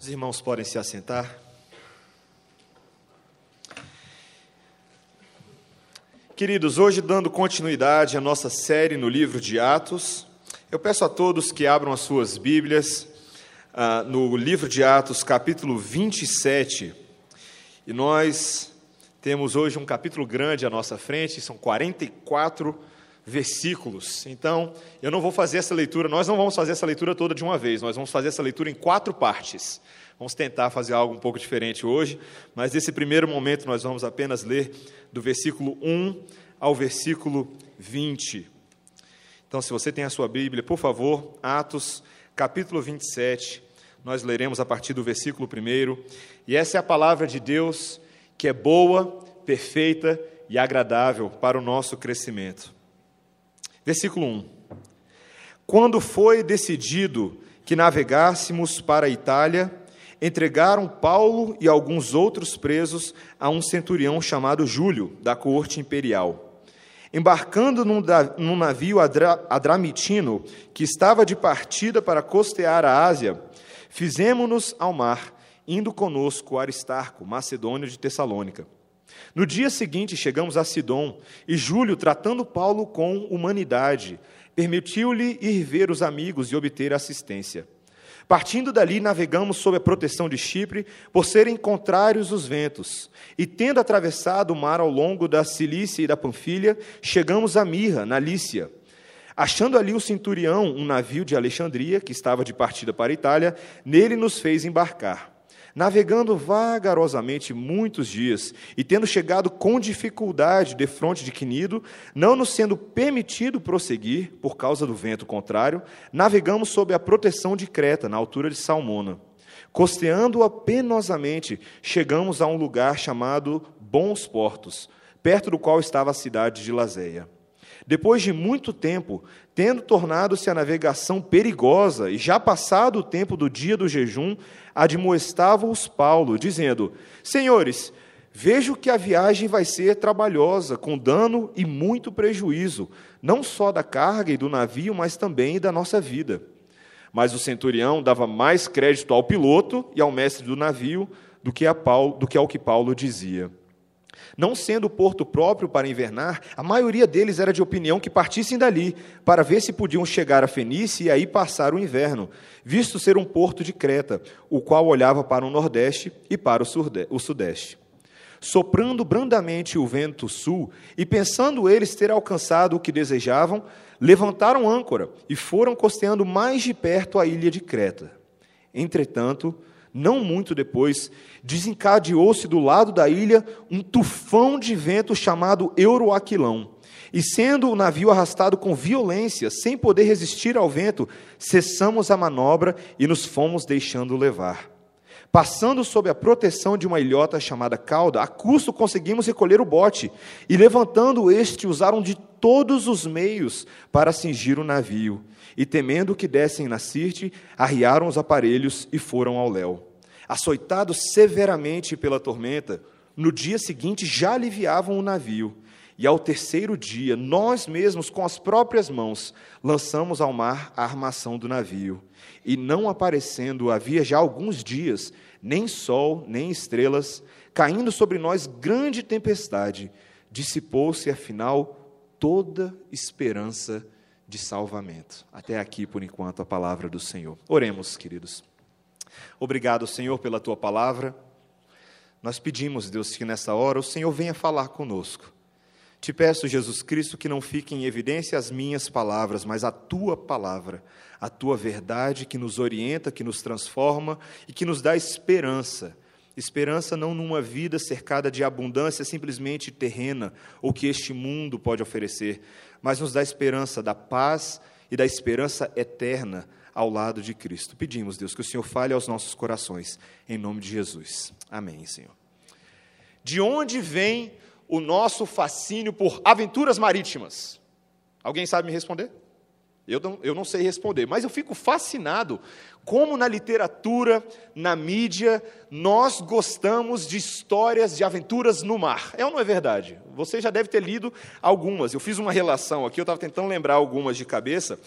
Os irmãos podem se assentar. Queridos, hoje dando continuidade à nossa série no livro de Atos, eu peço a todos que abram as suas Bíblias ah, no livro de Atos, capítulo 27. E nós temos hoje um capítulo grande à nossa frente, são 44 versículos. Então, eu não vou fazer essa leitura, nós não vamos fazer essa leitura toda de uma vez, nós vamos fazer essa leitura em quatro partes. Vamos tentar fazer algo um pouco diferente hoje, mas nesse primeiro momento nós vamos apenas ler do versículo 1 ao versículo 20. Então, se você tem a sua Bíblia, por favor, Atos, capítulo 27, nós leremos a partir do versículo 1. E essa é a palavra de Deus que é boa, perfeita e agradável para o nosso crescimento. Versículo 1. Quando foi decidido que navegássemos para a Itália, entregaram Paulo e alguns outros presos a um centurião chamado Júlio, da corte imperial. Embarcando num, navio adramitino, que estava de partida para costear a Ásia, fizemos-nos ao mar, indo conosco Aristarco, macedônio de Tessalônica. No dia seguinte chegamos a Sidom, e Júlio, tratando Paulo com humanidade, permitiu-lhe ir ver os amigos e obter assistência. Partindo dali, navegamos sob a proteção de Chipre, por serem contrários os ventos. E tendo atravessado o mar ao longo da Cilícia e da Panfilha, chegamos a Mirra, na Lícia. Achando ali o centurião, um navio de Alexandria, que estava de partida para a Itália, nele nos fez embarcar. Navegando vagarosamente muitos dias, e tendo chegado com dificuldade de fronte de Quinido, não nos sendo permitido prosseguir, por causa do vento contrário, navegamos sob a proteção de Creta, na altura de Salmona. Costeando-a penosamente, chegamos a um lugar chamado Bons Portos, perto do qual estava a cidade de Lazéia. Depois de muito tempo, tendo tornado-se a navegação perigosa e já passado o tempo do dia do jejum, admoestava-os Paulo, dizendo: Senhores, vejo que a viagem vai ser trabalhosa, com dano e muito prejuízo, não só da carga e do navio, mas também da nossa vida. Mas o centurião dava mais crédito ao piloto e ao mestre do navio do que, Paulo, do que ao que Paulo dizia. Não sendo porto próprio para invernar, a maioria deles era de opinião que partissem dali, para ver se podiam chegar a Fenícia e aí passar o inverno, visto ser um porto de Creta, o qual olhava para o nordeste e para o sudeste. Soprando brandamente o vento sul, e pensando eles ter alcançado o que desejavam, levantaram âncora e foram costeando mais de perto a ilha de Creta. Entretanto, não muito depois, desencadeou-se do lado da ilha um tufão de vento chamado Euroaquilão. E sendo o navio arrastado com violência, sem poder resistir ao vento, cessamos a manobra e nos fomos deixando levar. Passando sob a proteção de uma ilhota chamada cauda, a custo conseguimos recolher o bote, e levantando este, usaram de todos os meios para cingir o navio. E temendo que dessem na Sirte, arriaram os aparelhos e foram ao léu. Açoitados severamente pela tormenta, no dia seguinte já aliviavam o navio. E ao terceiro dia, nós mesmos, com as próprias mãos, lançamos ao mar a armação do navio. E não aparecendo havia já alguns dias, nem sol, nem estrelas, caindo sobre nós grande tempestade, dissipou-se afinal toda esperança de salvamento. Até aqui, por enquanto, a palavra do Senhor. Oremos, queridos. Obrigado, Senhor, pela tua palavra. Nós pedimos, Deus, que nessa hora o Senhor venha falar conosco. Te peço, Jesus Cristo, que não fique em evidência as minhas palavras, mas a tua palavra, a tua verdade que nos orienta, que nos transforma e que nos dá esperança. Esperança não numa vida cercada de abundância simplesmente terrena, ou que este mundo pode oferecer, mas nos dá esperança da paz e da esperança eterna ao lado de Cristo. Pedimos, Deus, que o Senhor fale aos nossos corações, em nome de Jesus. Amém, Senhor. De onde vem o nosso fascínio por aventuras marítimas? Alguém sabe me responder? Eu não, eu não sei responder, mas eu fico fascinado como na literatura, na mídia, nós gostamos de histórias de aventuras no mar. É ou não é verdade? Você já deve ter lido algumas. Eu fiz uma relação aqui, eu estava tentando lembrar algumas de cabeça.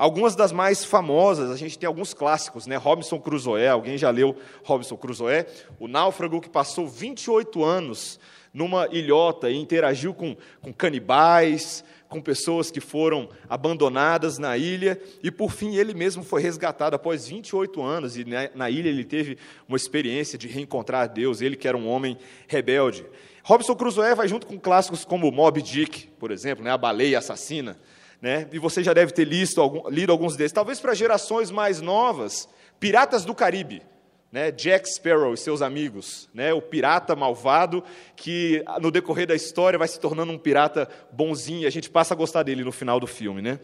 Algumas das mais famosas, a gente tem alguns clássicos, né? Robinson Crusoe, alguém já leu Robinson Crusoe? O náufrago que passou 28 anos numa ilhota e interagiu com, com canibais, com pessoas que foram abandonadas na ilha, e por fim ele mesmo foi resgatado após 28 anos, e na ilha ele teve uma experiência de reencontrar Deus, ele que era um homem rebelde. Robinson Crusoe vai junto com clássicos como Moby Dick, por exemplo, né, a baleia assassina, né, e você já deve ter lido, lido alguns desses. Talvez para gerações mais novas, Piratas do Caribe, né, Jack Sparrow e seus amigos, né, o pirata malvado que no decorrer da história vai se tornando um pirata bonzinho e a gente passa a gostar dele no final do filme. Né?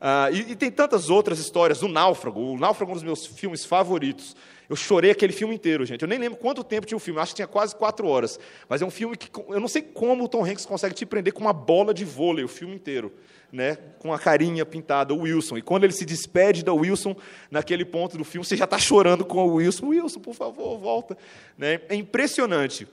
Ah, e, e, tem tantas outras histórias, o Náufrago, o Náufrago é um dos meus filmes favoritos. Eu chorei aquele filme inteiro, gente. Eu nem lembro quanto tempo tinha o filme, acho que tinha quase quatro horas. Mas é um filme que eu não sei como o Tom Hanks consegue te prender com uma bola de vôlei o filme inteiro né, com a carinha pintada, o Wilson. E quando ele se despede da Wilson, naquele ponto do filme, você já está chorando com o Wilson. Wilson, por favor, volta. Né? É impressionante.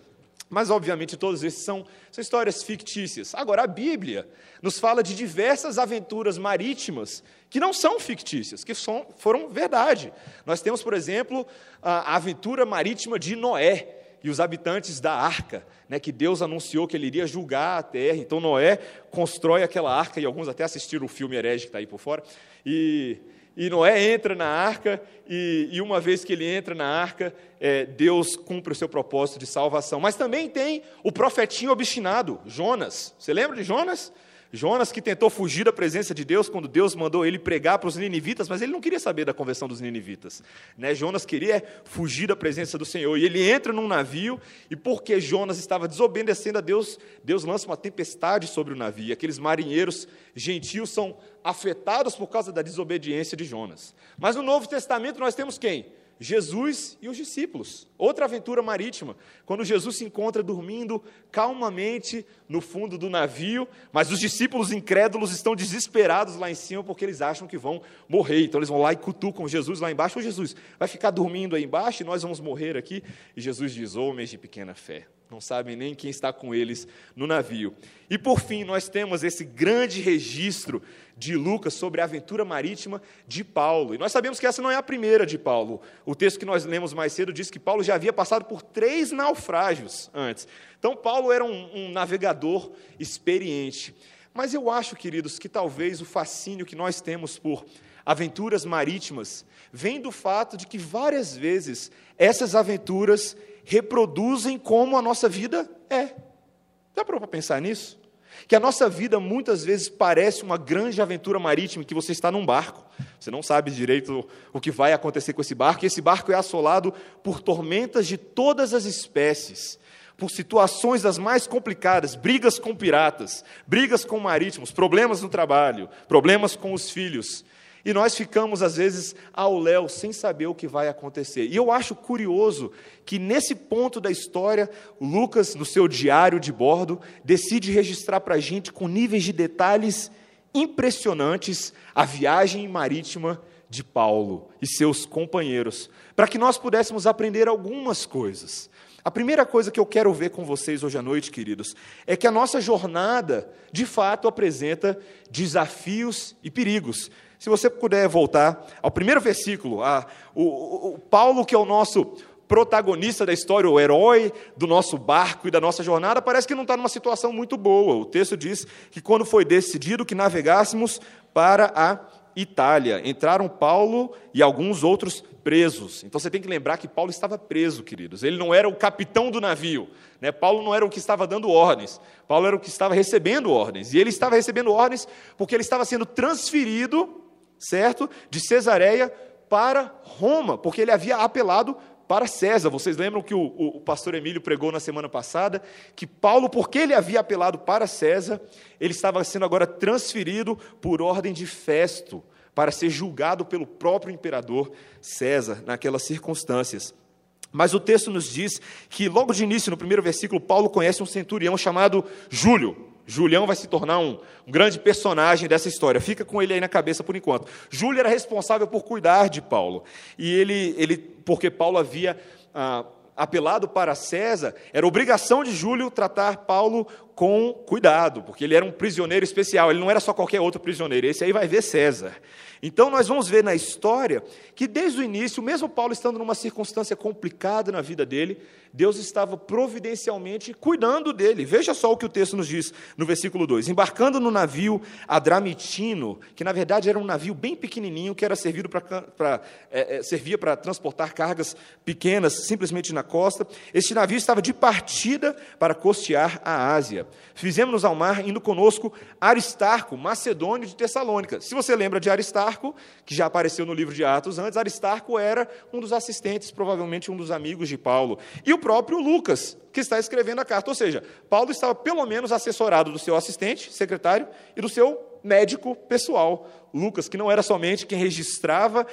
Mas, obviamente, todos esses são, são histórias fictícias. Agora, a Bíblia nos fala de diversas aventuras marítimas que não são fictícias, que são, foram verdade. Nós temos, por exemplo, a aventura marítima de Noé e os habitantes da arca, né, que Deus anunciou que ele iria julgar a terra. Então Noé constrói aquela arca, e alguns até assistiram o filme herege que está aí por fora. E, e Noé entra na arca, e, e, uma vez que ele entra na arca, é, Deus cumpre o seu propósito de salvação. Mas também tem o profetinho obstinado, Jonas. Você lembra de Jonas? Jonas que tentou fugir da presença de Deus quando Deus mandou ele pregar para os ninivitas, mas ele não queria saber da conversão dos ninivitas. Né? Jonas queria fugir da presença do Senhor. E ele entra num navio, e porque Jonas estava desobedecendo a Deus, Deus lança uma tempestade sobre o navio. E aqueles marinheiros gentios são afetados por causa da desobediência de Jonas. Mas no Novo Testamento nós temos quem? Jesus e os discípulos. Outra aventura marítima, quando Jesus se encontra dormindo calmamente no fundo do navio, mas os discípulos incrédulos estão desesperados lá em cima porque eles acham que vão morrer. Então eles vão lá e cutucam Jesus lá embaixo. Ô Jesus, vai ficar dormindo aí embaixo e nós vamos morrer aqui? E Jesus diz: Homens de pequena fé não sabem nem quem está com eles no navio. E por fim, nós temos esse grande registro de Lucas sobre a aventura marítima de Paulo. E nós sabemos que essa não é a primeira de Paulo. O texto que nós lemos mais cedo diz que Paulo já havia passado por três naufrágios antes. Então, Paulo era um, um navegador experiente. Mas eu acho, queridos, que talvez o fascínio que nós temos por aventuras marítimas vem do fato de que várias vezes essas aventuras reproduzem como a nossa vida é. Dá para pensar nisso? Que a nossa vida muitas vezes parece uma grande aventura marítima que você está num barco. Você não sabe direito o que vai acontecer com esse barco, e esse barco é assolado por tormentas de todas as espécies, por situações das mais complicadas, brigas com piratas, brigas com marítimos, problemas no trabalho, problemas com os filhos. E nós ficamos, às vezes, ao léu, sem saber o que vai acontecer. E eu acho curioso que, nesse ponto da história, Lucas, no seu diário de bordo, decide registrar para a gente, com níveis de detalhes impressionantes, a viagem marítima de Paulo e seus companheiros, para que nós pudéssemos aprender algumas coisas. A primeira coisa que eu quero ver com vocês hoje à noite, queridos, é que a nossa jornada, de fato, apresenta desafios e perigos. Se você puder voltar ao primeiro versículo, a, o, o Paulo, que é o nosso protagonista da história, o herói do nosso barco e da nossa jornada, parece que não está numa situação muito boa. O texto diz que quando foi decidido que navegássemos para a Itália, entraram Paulo e alguns outros presos. Então você tem que lembrar que Paulo estava preso, queridos. Ele não era o capitão do navio. Né? Paulo não era o que estava dando ordens. Paulo era o que estava recebendo ordens. E ele estava recebendo ordens porque ele estava sendo transferido certo? De Cesareia para Roma, porque ele havia apelado para César. Vocês lembram que o, o, o, pastor Emílio pregou na semana passada que Paulo, porque ele havia apelado para César, ele estava sendo agora transferido por ordem de Festo para ser julgado pelo próprio imperador César naquelas circunstâncias. Mas o texto nos diz que logo de início, no primeiro versículo, Paulo conhece um centurião chamado Júlio. Julião vai se tornar um, um, grande personagem dessa história. Fica com ele aí na cabeça por enquanto. Júlio era responsável por cuidar de Paulo. E ele, ele porque Paulo havia ah, apelado para César, era obrigação de Júlio tratar Paulo com cuidado, porque ele era um prisioneiro especial, ele não era só qualquer outro prisioneiro, esse aí vai ver César. Então, nós vamos ver na história que, desde o início, mesmo Paulo estando numa circunstância complicada na vida dele, Deus estava providencialmente cuidando dele. Veja só o que o texto nos diz no versículo 2: embarcando no navio Adramitino, que na verdade era um navio bem pequenininho que era servido para é, é, servia para transportar cargas pequenas simplesmente na costa. Este navio estava de partida para costear a Ásia. Fizemos-nos ao mar, indo conosco Aristarco, macedônio de Tessalônica. Se você lembra de Aristarco, que já apareceu no livro de Atos antes, Aristarco era um dos assistentes, provavelmente um dos amigos de Paulo. E o próprio Lucas, que está escrevendo a carta. Ou seja, Paulo estava pelo menos assessorado do seu assistente, secretário, e do seu médico pessoal, Lucas, que não era somente quem registrava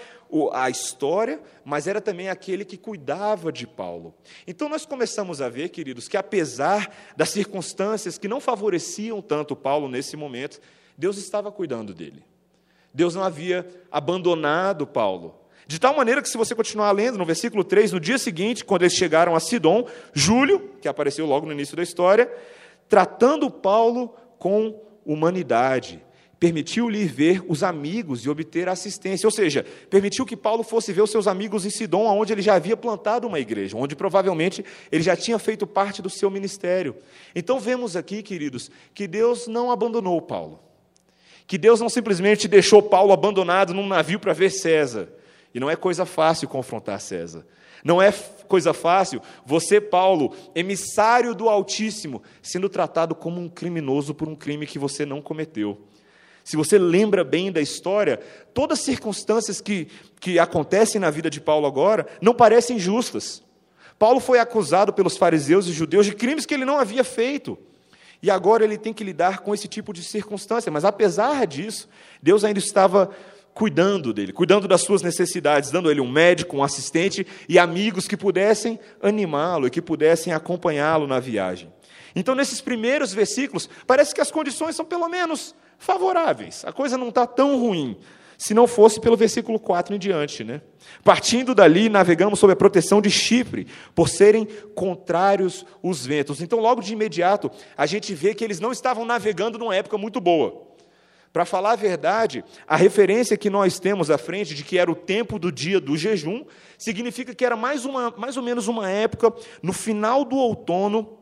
a história, mas era também aquele que cuidava de Paulo. Então nós começamos a ver, queridos, que apesar das circunstâncias que não favoreciam tanto Paulo nesse momento, Deus estava cuidando dele. Deus não havia abandonado Paulo. De tal maneira que, se você continuar lendo, no versículo 3, no dia seguinte, quando eles chegaram a Sidom, Júlio, que apareceu logo no início da história, tratando Paulo com humanidade, permitiu-lhe ver os amigos e obter assistência. Ou seja, permitiu que Paulo fosse ver os seus amigos em Sidom, onde ele já havia plantado uma igreja, onde provavelmente ele já tinha feito parte do seu ministério. Então vemos aqui, queridos, que Deus não abandonou Paulo. Que Deus não simplesmente deixou Paulo abandonado num navio para ver César e não é coisa fácil confrontar César. Não é coisa fácil você, Paulo, emissário do Altíssimo, sendo tratado como um criminoso por um crime que você não cometeu. Se você lembra bem da história, todas as circunstâncias que, que acontecem na vida de Paulo agora não parecem justas. Paulo foi acusado pelos fariseus e judeus de crimes que ele não havia feito. E agora ele tem que lidar com esse tipo de circunstância. Mas apesar disso, Deus ainda estava cuidando dele, cuidando das suas necessidades, dando ele um médico, um assistente e amigos que pudessem animá-lo e que pudessem acompanhá-lo na viagem. Então, nesses primeiros versículos, parece que as condições são pelo menos favoráveis, a coisa não está tão ruim, se não fosse pelo versículo 4 em diante. Né? Partindo dali, navegamos sob a proteção de Chipre, por serem contrários os ventos. Então, logo de imediato, a gente vê que eles não estavam navegando numa época muito boa. Para falar a verdade, a referência que nós temos à frente de que era o tempo do dia do jejum, significa que era mais, uma, mais ou menos uma época no final do outono,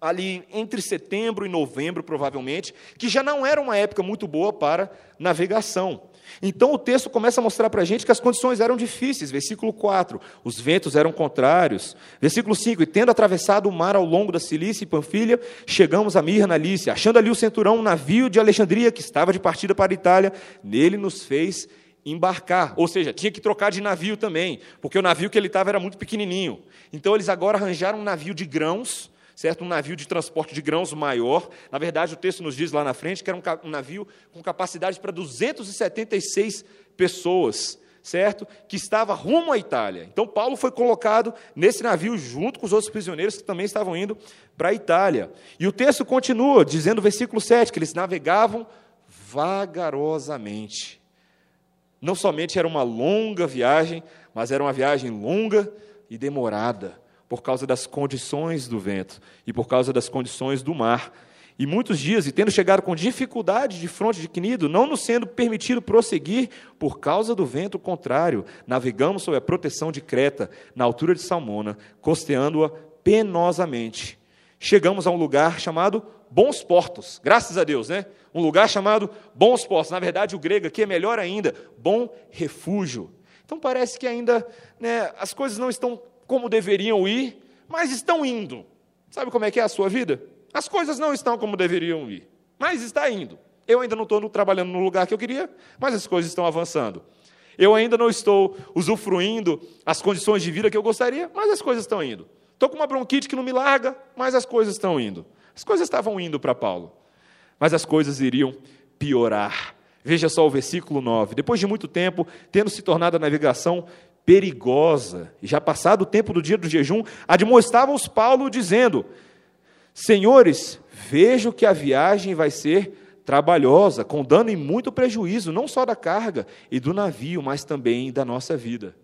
ali entre setembro e novembro, provavelmente, que já não era uma época muito boa para navegação. Então o texto começa a mostrar para a gente que as condições eram difíceis. Versículo 4, os ventos eram contrários. Versículo 5, e tendo atravessado o mar ao longo da Cilícia e Panfilha, chegamos a Mirna na Lícia. Achando ali o centurão, um navio de Alexandria, que estava de partida para a Itália, nele nos fez embarcar. Ou seja, tinha que trocar de navio também, porque o navio que ele estava era muito pequenininho. Então eles agora arranjaram um navio de grãos, certo? Um navio de transporte de grãos maior. Na verdade, o texto nos diz lá na frente que era um, navio com capacidade para 276 pessoas, certo? Que estava rumo à Itália. Então, Paulo foi colocado nesse navio junto com os outros prisioneiros que também estavam indo para a Itália. E o texto continua, dizendo, versículo 7, que eles navegavam vagarosamente. Não somente era uma longa viagem, mas era uma viagem longa e demorada por causa das condições do vento e por causa das condições do mar. E muitos dias, e tendo chegado com dificuldade de fronte de Quinido, não nos sendo permitido prosseguir por causa do vento contrário, navegamos sob a proteção de Creta, na altura de Salmona, costeando-a penosamente. Chegamos a um lugar chamado Bons Portos, graças a Deus, né? Um lugar chamado Bons Portos. Na verdade, o grego aqui é melhor ainda, bom refúgio. Então parece que ainda né, as coisas não estão como deveriam ir, mas estão indo. Sabe como é que é a sua vida? As coisas não estão como deveriam ir, mas está indo. Eu ainda não estou trabalhando no lugar que eu queria, mas as coisas estão avançando. Eu ainda não estou usufruindo as condições de vida que eu gostaria, mas as coisas estão indo. Estou com uma bronquite que não me larga, mas as coisas estão indo. As coisas estavam indo para Paulo, mas as coisas iriam piorar. Veja só o versículo 9. Depois de muito tempo, tendo se tornado a navegação perigosa, e já passado o tempo do dia do jejum, admoestavam-os Paulo, dizendo: Senhores, vejo que a viagem vai ser trabalhosa, com dano e muito prejuízo, não só da carga e do navio, mas também da nossa vida.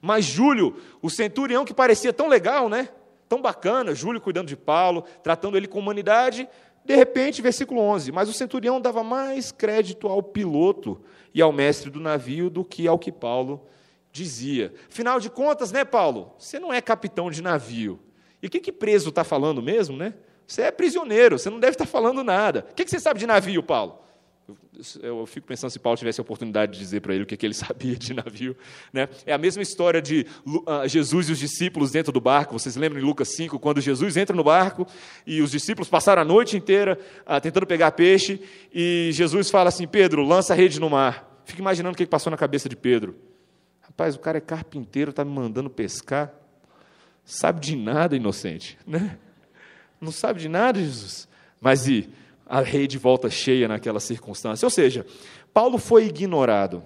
Mas Júlio, o centurião que parecia tão legal, né? Tão bacana, Júlio cuidando de Paulo, tratando ele com humanidade, de repente, versículo 11: Mas o centurião dava mais crédito ao piloto e ao mestre do navio do que ao que Paulo dizia. Afinal de contas, né, Paulo? Você não é capitão de navio. E o que, que preso está falando mesmo, né? Você é prisioneiro, você não deve estar falando nada. O que, que você sabe de navio, Paulo? Eu, fico pensando se Paulo tivesse a oportunidade de dizer para ele o que, que ele sabia de navio. Né? É a mesma história de uh, Jesus e os discípulos dentro do barco. Vocês lembram em Lucas 5, quando Jesus entra no barco e os discípulos passaram a noite inteira uh, tentando pegar peixe e Jesus fala assim: Pedro, lança a rede no mar. Fica imaginando o que passou na cabeça de Pedro. Rapaz, o cara é carpinteiro, está me mandando pescar. Sabe de nada, inocente. Né? Não sabe de nada, Jesus. Mas e a rede volta cheia naquela circunstância. Ou seja, Paulo foi ignorado.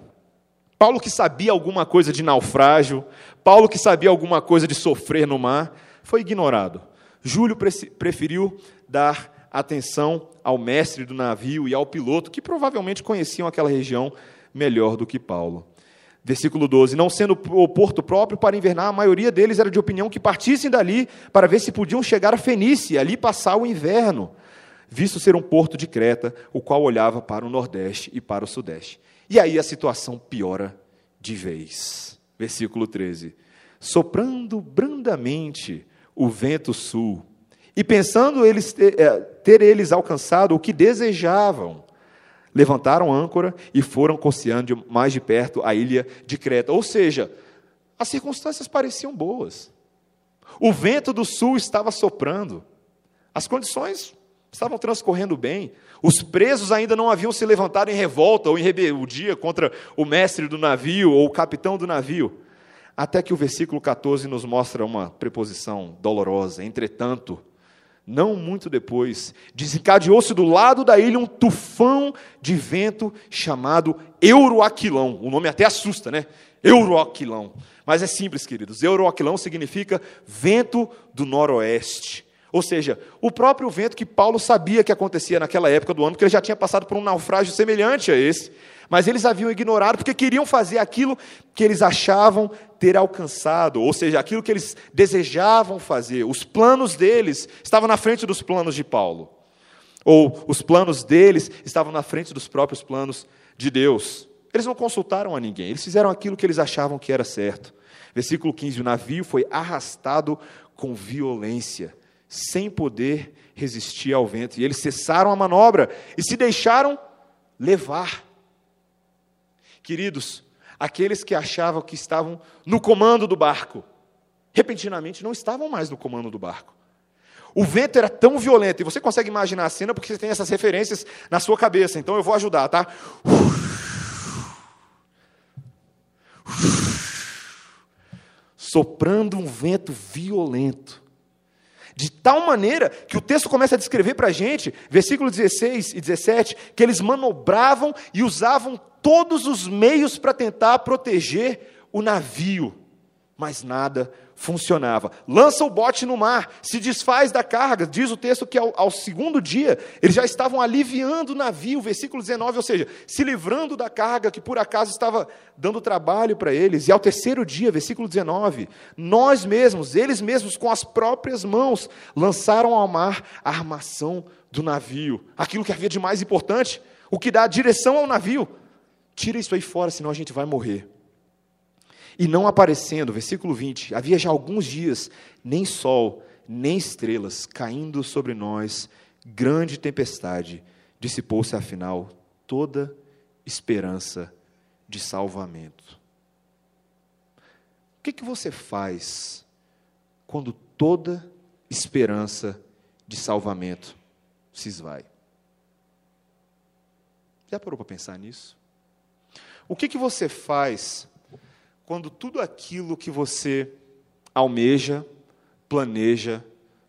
Paulo que sabia alguma coisa de naufrágio, Paulo que sabia alguma coisa de sofrer no mar, foi ignorado. Júlio preferiu dar atenção ao mestre do navio e ao piloto, que provavelmente conheciam aquela região melhor do que Paulo. Versículo 12: Não sendo o porto próprio para invernar, a maioria deles era de opinião que partissem dali para ver se podiam chegar a Fenícia e ali passar o inverno visto ser um porto de Creta, o qual olhava para o nordeste e para o sudeste. E aí a situação piora de vez. Versículo 13: Soprando brandamente o vento sul, e pensando eles ter, é, ter eles alcançado o que desejavam, levantaram âncora e foram coceando mais de perto a ilha de Creta. Ou seja, as circunstâncias pareciam boas. O vento do sul estava soprando. As condições estavam transcorrendo bem. Os presos ainda não haviam se levantado em revolta ou em rebeldia contra o mestre do navio ou o capitão do navio. Até que o versículo 14 nos mostra uma preposição dolorosa. Entretanto, não muito depois, desencadeou-se do lado da ilha um tufão de vento chamado Euroaquilão. O nome até assusta, né? Euroaquilão. Mas é simples, queridos. Euroaquilão significa vento do noroeste. Ou seja, o próprio vento que Paulo sabia que acontecia naquela época do ano, porque ele já tinha passado por um naufrágio semelhante a esse, mas eles haviam ignorado porque queriam fazer aquilo que eles achavam ter alcançado, ou seja, aquilo que eles desejavam fazer. Os planos deles estavam na frente dos planos de Paulo, ou os planos deles estavam na frente dos próprios planos de Deus. Eles não consultaram a ninguém, eles fizeram aquilo que eles achavam que era certo. Versículo 15: o navio foi arrastado com violência sem poder resistir ao vento. E eles cessaram a manobra e se deixaram levar. Queridos, aqueles que achavam que estavam no comando do barco, repentinamente não estavam mais no comando do barco. O vento era tão violento, e você consegue imaginar a cena porque você tem essas referências na sua cabeça, então eu vou ajudar, tá? Soprando um vento violento de tal maneira que o texto começa a descrever para a gente, versículos 16 e 17, que eles manobravam e usavam todos os meios para tentar proteger o navio, mas nada funcionava. Lança o bote no mar, se desfaz da carga. Diz o texto que ao, ao, segundo dia eles já estavam aliviando o navio, versículo 19, ou seja, se livrando da carga que por acaso estava dando trabalho para eles. E ao terceiro dia, versículo 19, nós mesmos, eles mesmos com as próprias mãos, lançaram ao mar a armação do navio, aquilo que havia de mais importante, o que dá direção ao navio. Tira isso aí fora, senão a gente vai morrer. E não aparecendo, versículo 20, havia já alguns dias, nem sol, nem estrelas caindo sobre nós, grande tempestade, dissipou-se afinal toda esperança de salvamento. O que, que você faz quando toda esperança de salvamento se esvai? Já parou para pensar nisso? O que, que você faz quando tudo aquilo que você almeja, planeja,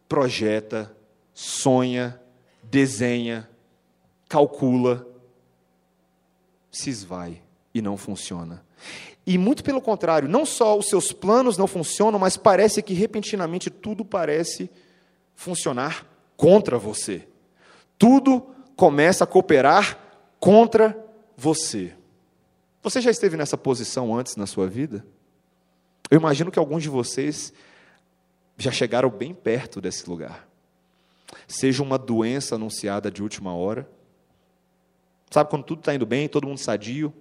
projeta, sonha, desenha, calcula, se esvai e não funciona. E muito pelo contrário, não só os seus planos não funcionam, mas parece que repentinamente tudo parece funcionar contra você. Tudo começa a cooperar contra você. Você já esteve nessa posição antes na sua vida? Eu imagino que alguns de vocês já chegaram bem perto desse lugar. Seja uma doença anunciada de última hora. Sabe quando tudo está indo bem, todo mundo sadio,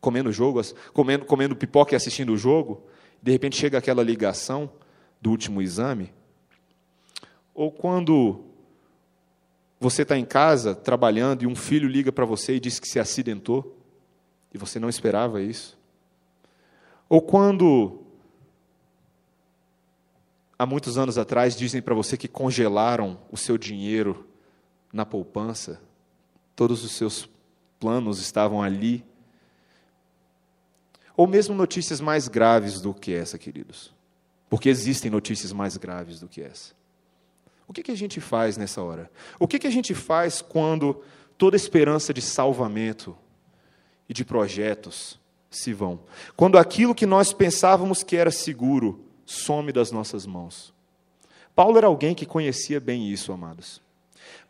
comendo jogo, comendo, comendo pipoca e assistindo o jogo, de repente chega aquela ligação do último exame? Ou quando você está em casa trabalhando e um filho liga para você e diz que se acidentou e você não esperava isso? Ou quando há muitos anos atrás dizem para você que congelaram o seu dinheiro na poupança, todos os seus planos estavam ali. Ou mesmo notícias mais graves do que essa, queridos. Porque existem notícias mais graves do que essa. O que, que a gente faz nessa hora? O que, que a gente faz quando toda esperança de salvamento e de projetos se vão? Quando aquilo que nós pensávamos que era seguro some das nossas mãos. Paulo era alguém que conhecia bem isso, amados.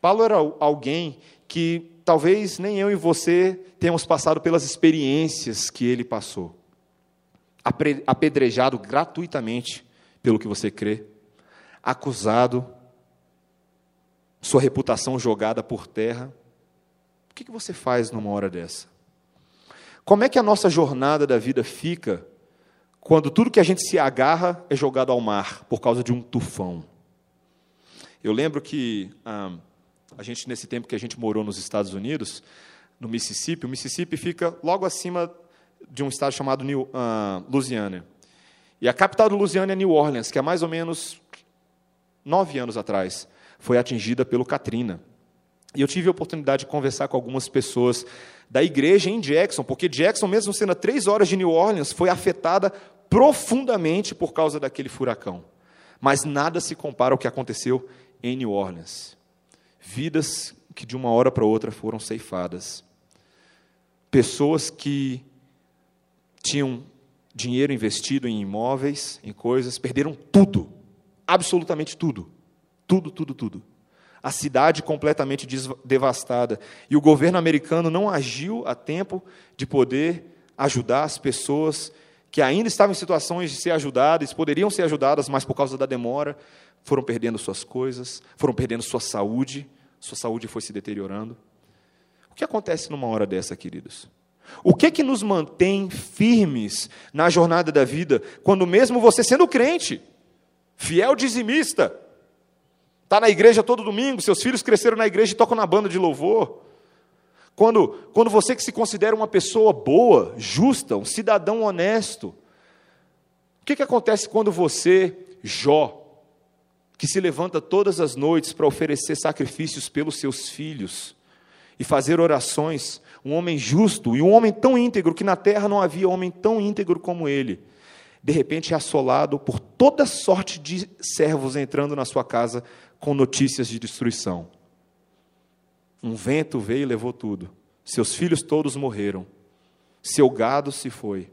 Paulo era alguém que talvez nem eu e você tenhamos passado pelas experiências que ele passou. Apedrejado gratuitamente pelo que você crê, acusado, sua reputação jogada por terra. O que você faz numa hora dessa? Como é que a nossa jornada da vida fica quando tudo que a gente se agarra é jogado ao mar por causa de um tufão. Eu lembro que ah, a gente, nesse tempo que a gente morou nos Estados Unidos, no Mississippi, o Mississippi fica logo acima de um estado chamado New, ah, Louisiana. E a capital do Louisiana é New Orleans, que há mais ou menos nove anos atrás foi atingida pelo Katrina. E eu tive a oportunidade de conversar com algumas pessoas da igreja em Jackson, porque Jackson, mesmo sendo a três horas de New Orleans, foi afetada profundamente por causa daquele furacão. Mas nada se compara ao que aconteceu em New Orleans. Vidas que de uma hora para outra foram ceifadas. Pessoas que tinham dinheiro investido em imóveis, em coisas, perderam tudo. Absolutamente tudo. Tudo, tudo, tudo. A cidade completamente devastada. E o governo americano não agiu a tempo de poder ajudar as pessoas que ainda estavam em situações de ser ajudadas, poderiam ser ajudadas, mas por causa da demora, foram perdendo suas coisas, foram perdendo sua saúde, sua saúde foi se deteriorando. O que acontece numa hora dessa, queridos? O que é que nos mantém firmes na jornada da vida, quando mesmo você sendo crente, fiel dizimista, está na igreja todo domingo, seus filhos cresceram na igreja e tocam na banda de louvor, quando, quando você que se considera uma pessoa boa, justa, um cidadão honesto, o que, que acontece quando você, Jó, que se levanta todas as noites para oferecer sacrifícios pelos seus filhos e fazer orações, um homem justo e um homem tão íntegro que na terra não havia homem tão íntegro como ele, de repente é assolado por toda sorte de servos entrando na sua casa com notícias de destruição. Um vento veio e levou tudo. Seus filhos todos morreram. Seu gado se foi.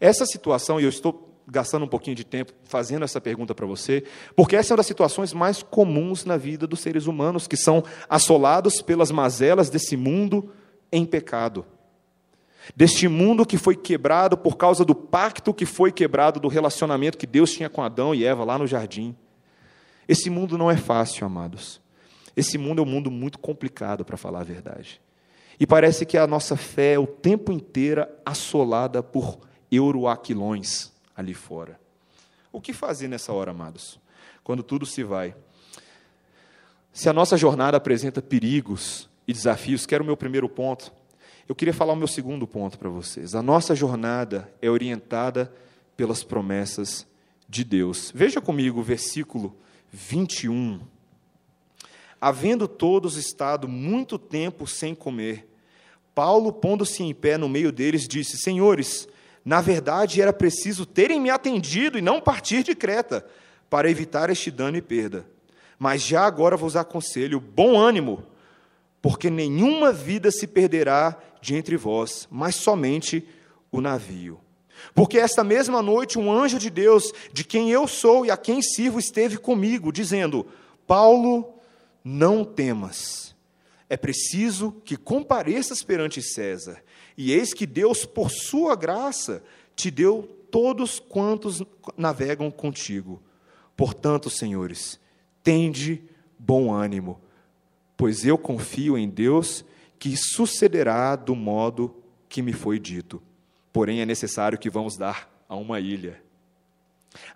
Essa situação, e eu estou gastando um pouquinho de tempo fazendo essa pergunta para você, porque essa é uma das situações mais comuns na vida dos seres humanos, que são assolados pelas mazelas desse mundo em pecado. Deste mundo que foi quebrado por causa do pacto que foi quebrado do relacionamento que Deus tinha com Adão e Eva lá no jardim. Esse mundo não é fácil, amados. Esse mundo é um mundo muito complicado, para falar a verdade. E parece que a nossa fé é o tempo inteiro assolada por euroaquilões ali fora. O que fazer nessa hora, amados? Quando tudo se vai. Se a nossa jornada apresenta perigos e desafios, que era o meu primeiro ponto, eu queria falar o meu segundo ponto para vocês. A nossa jornada é orientada pelas promessas de Deus. Veja comigo o versículo 21 Havendo todos estado muito tempo sem comer, Paulo, pondo-se em pé no meio deles, disse: Senhores, na verdade era preciso terem me atendido e não partir de Creta, para evitar este dano e perda. Mas já agora vos aconselho bom ânimo, porque nenhuma vida se perderá de entre vós, mas somente o navio. Porque esta mesma noite um anjo de Deus, de quem eu sou e a quem sirvo, esteve comigo, dizendo: Paulo, não temas. É preciso que compareças perante César. E eis que Deus, por sua graça, te deu todos quantos navegam contigo. Portanto, senhores, tende bom ânimo, pois eu confio em Deus que sucederá do modo que me foi dito. Porém, é necessário que vamos dar a uma ilha.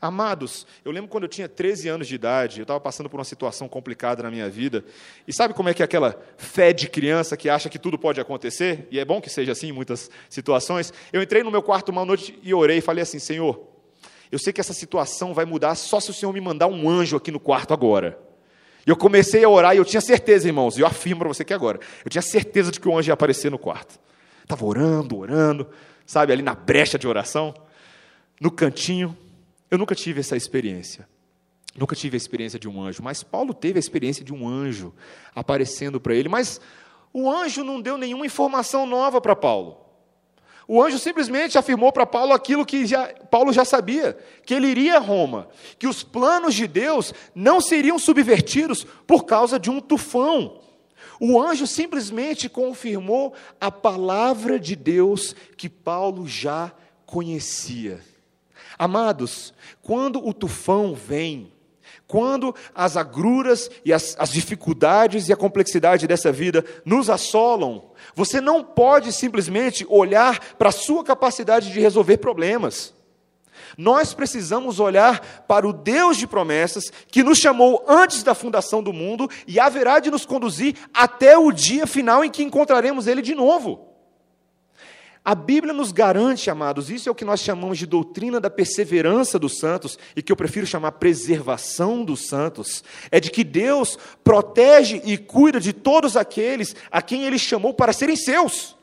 Amados, eu lembro quando eu tinha 13 anos de idade, eu estava passando por uma situação complicada na minha vida. E sabe como é que é aquela fé de criança que acha que tudo pode acontecer? E é bom que seja assim em muitas situações. Eu entrei no meu quarto uma noite e orei e falei assim: Senhor, eu sei que essa situação vai mudar só se o Senhor me mandar um anjo aqui no quarto agora. E eu comecei a orar e eu tinha certeza, irmãos, e eu afirmo para você que agora, eu tinha certeza de que o anjo ia aparecer no quarto. Estava orando, orando, sabe, ali na brecha de oração, no cantinho. Eu nunca tive essa experiência. Nunca tive a experiência de um anjo, mas Paulo teve a experiência de um anjo aparecendo para ele. Mas o anjo não deu nenhuma informação nova para Paulo. O anjo simplesmente afirmou para Paulo aquilo que já, Paulo já sabia: que ele iria a Roma, que os planos de Deus não seriam subvertidos por causa de um tufão. O anjo simplesmente confirmou a palavra de Deus que Paulo já conhecia. Amados, quando o tufão vem, quando as agruras e as, as, dificuldades e a complexidade dessa vida nos assolam, você não pode simplesmente olhar para a sua capacidade de resolver problemas. Nós precisamos olhar para o Deus de promessas que nos chamou antes da fundação do mundo e haverá de nos conduzir até o dia final em que encontraremos Ele de novo. A Bíblia nos garante, amados, isso é o que nós chamamos de doutrina da perseverança dos santos, e que eu prefiro chamar preservação dos santos, é de que Deus protege e cuida de todos aqueles a quem Ele chamou para serem seus.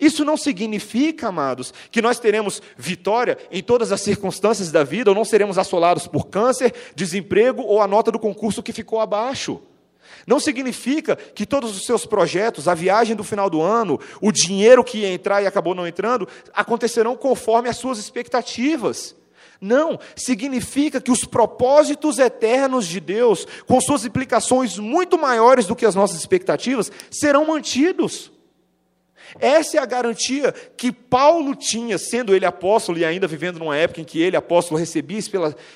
Isso não significa, amados, que nós teremos vitória em todas as circunstâncias da vida, ou não seremos assolados por câncer, desemprego ou a nota do concurso que ficou abaixo. Não significa que todos os seus projetos, a viagem do final do ano, o dinheiro que ia entrar e acabou não entrando, acontecerão conforme as suas expectativas. Não, significa que os propósitos eternos de Deus, com suas implicações muito maiores do que as nossas expectativas, serão mantidos. Essa é a garantia que Paulo tinha, sendo ele apóstolo e ainda vivendo numa época em que ele, apóstolo, recebia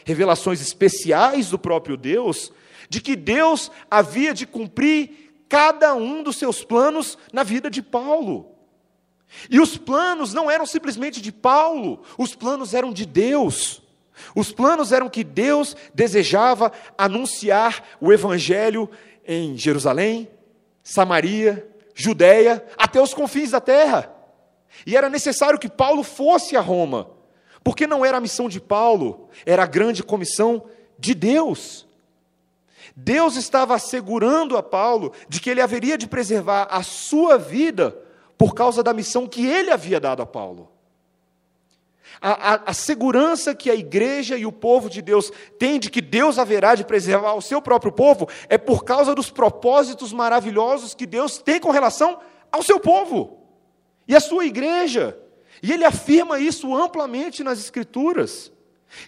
revelações especiais do próprio Deus, de que Deus havia de cumprir cada um dos seus planos na vida de Paulo. E os planos não eram simplesmente de Paulo, os planos eram de Deus. Os planos eram que Deus desejava anunciar o Evangelho em Jerusalém, Samaria, Judéia, até os confins da terra. E era necessário que Paulo fosse a Roma, porque não era a missão de Paulo, era a grande comissão de Deus. Deus estava assegurando a Paulo de que ele haveria de preservar a sua vida por causa da missão que ele havia dado a Paulo. A, a, a, segurança que a igreja e o povo de Deus têm de que Deus haverá de preservar o seu próprio povo é por causa dos propósitos maravilhosos que Deus tem com relação ao seu povo e à sua igreja. E ele afirma isso amplamente nas Escrituras.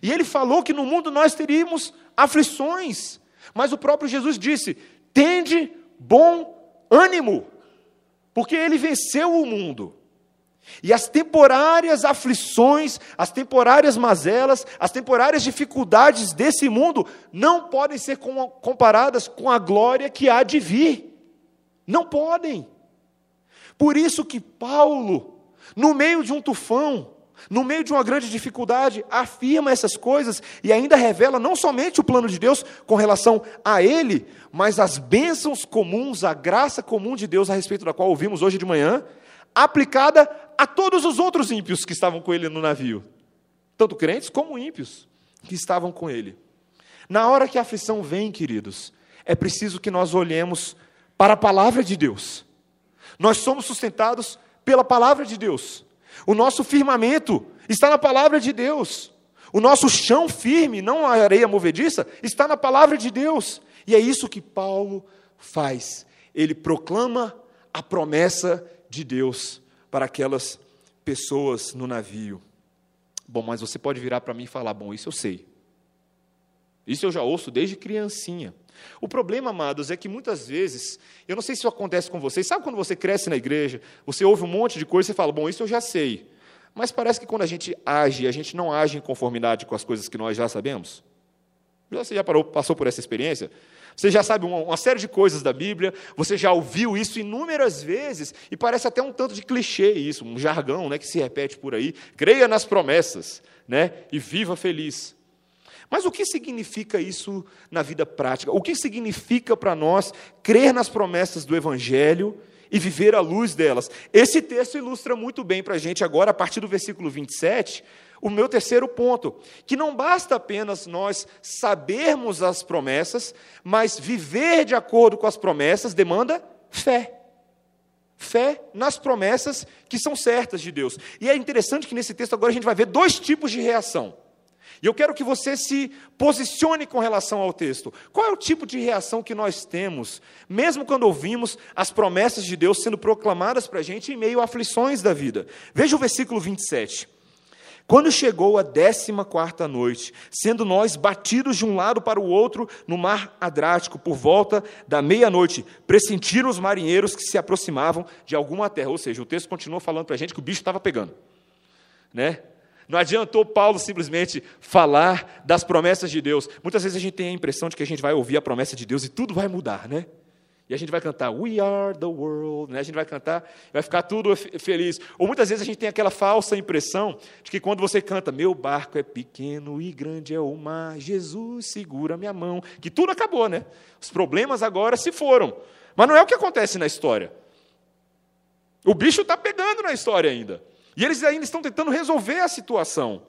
E ele falou que no mundo nós teríamos aflições, mas o próprio Jesus disse: tende bom ânimo, porque ele venceu o mundo. E as temporárias aflições, as temporárias mazelas, as temporárias dificuldades desse mundo não podem ser comparadas com a glória que há de vir. Não podem. Por isso que Paulo, no meio de um tufão, no meio de uma grande dificuldade, afirma essas coisas e ainda revela não somente o plano de Deus com relação a ele, mas as bênçãos comuns, a graça comum de Deus a respeito da qual ouvimos hoje de manhã, aplicada a todos os outros ímpios que estavam com ele no navio, tanto crentes como ímpios que estavam com ele. Na hora que a aflição vem, queridos, é preciso que nós olhemos para a palavra de Deus. Nós somos sustentados pela palavra de Deus. O nosso firmamento está na palavra de Deus. O nosso chão firme, não a areia movediça, está na palavra de Deus. E é isso que Paulo faz. Ele proclama a promessa de Deus para aquelas pessoas no navio. Bom, mas você pode virar para mim e falar: bom, isso eu sei. Isso eu já ouço desde criancinha. O problema, amados, é que muitas vezes, eu não sei se isso acontece com vocês, sabe quando você cresce na igreja, você ouve um monte de coisa e fala: bom, isso eu já sei. Mas parece que quando a gente age, a gente não age em conformidade com as coisas que nós já sabemos. Você já parou, passou por essa experiência? Você já sabe uma, uma, série de coisas da Bíblia, você já ouviu isso inúmeras vezes, e parece até um tanto de clichê isso, um jargão né, que se repete por aí. Creia nas promessas né, e viva feliz. Mas o que significa isso na vida prática? O que significa para nós crer nas promessas do Evangelho e viver à luz delas? Esse texto ilustra muito bem para a gente agora, a partir do versículo 27, o meu terceiro ponto, que não basta apenas nós sabermos as promessas, mas viver de acordo com as promessas demanda fé. Fé nas promessas que são certas de Deus. E é interessante que nesse texto agora a gente vai ver dois tipos de reação. E eu quero que você se posicione com relação ao texto. Qual é o tipo de reação que nós temos, mesmo quando ouvimos as promessas de Deus sendo proclamadas para a gente em meio a aflições da vida? Veja o versículo 27. Quando chegou a décima quarta noite, sendo nós batidos de um lado para o outro no mar Adrático, por volta da meia-noite, pressentiram os marinheiros que se aproximavam de alguma terra. Ou seja, o texto continua falando para a gente que o bicho estava pegando. Né? Não adiantou Paulo simplesmente falar das promessas de Deus. Muitas vezes a gente tem a impressão de que a gente vai ouvir a promessa de Deus e tudo vai mudar, né? E a gente vai cantar We are the world, né? a gente vai cantar, vai ficar tudo feliz. Ou muitas vezes a gente tem aquela falsa impressão de que quando você canta Meu barco é pequeno e grande é o mar, Jesus segura minha mão, que tudo acabou, né? Os problemas agora se foram. Mas não é o que acontece na história. O bicho está pegando na história ainda. E eles ainda estão tentando resolver a situação.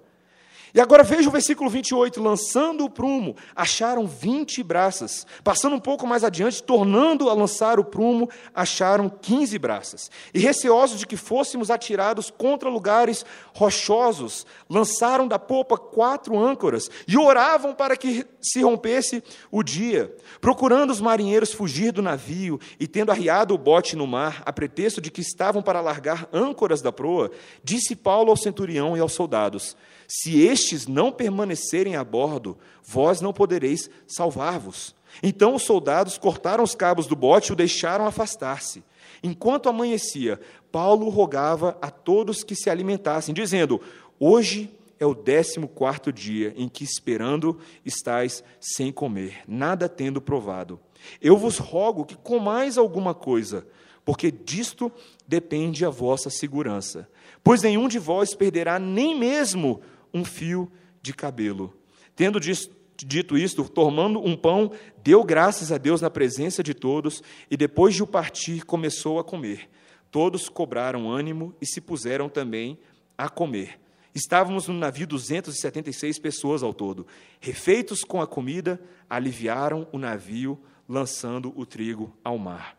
E agora veja o versículo 28, lançando o prumo, acharam 20 braças. Passando um pouco mais adiante, tornando a lançar o prumo, acharam 15 braças. E receosos de que fôssemos atirados contra lugares rochosos, lançaram da popa quatro âncoras e oravam para que se rompesse o dia. Procurando os marinheiros fugir do navio e tendo arriado o bote no mar, a pretexto de que estavam para largar âncoras da proa, disse Paulo ao centurião e aos soldados: se estes não permanecerem a bordo, vós não podereis salvar-vos. Então os soldados cortaram os cabos do bote e o deixaram afastar-se. Enquanto amanhecia, Paulo rogava a todos que se alimentassem, dizendo: Hoje é o décimo quarto dia em que, esperando, estáis sem comer, nada tendo provado. Eu vos rogo que comais alguma coisa, porque disto depende a vossa segurança. Pois nenhum de vós perderá nem mesmo um fio de cabelo. Tendo dito isto, tomando um pão, deu graças a Deus na presença de todos e depois de o partir começou a comer. Todos cobraram ânimo e se puseram também a comer. Estávamos no navio 276 pessoas ao todo. Refeitos com a comida, aliviaram o navio, lançando o trigo ao mar.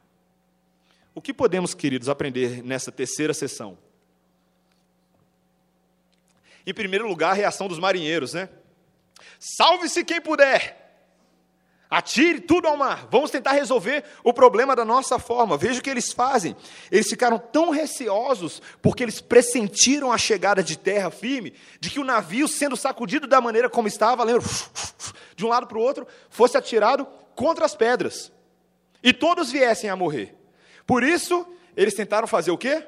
O que podemos, queridos, aprender nessa terceira sessão? Em primeiro lugar, a reação dos marinheiros, né? Salve-se quem puder. Atire tudo ao mar. Vamos tentar resolver o problema da nossa forma. Veja o que eles fazem. Eles ficaram tão receosos porque eles pressentiram a chegada de terra firme, de que o navio, sendo sacudido da maneira como estava, lembra, de um lado para o outro, fosse atirado contra as pedras. E todos viessem a morrer. Por isso, eles tentaram fazer o quê?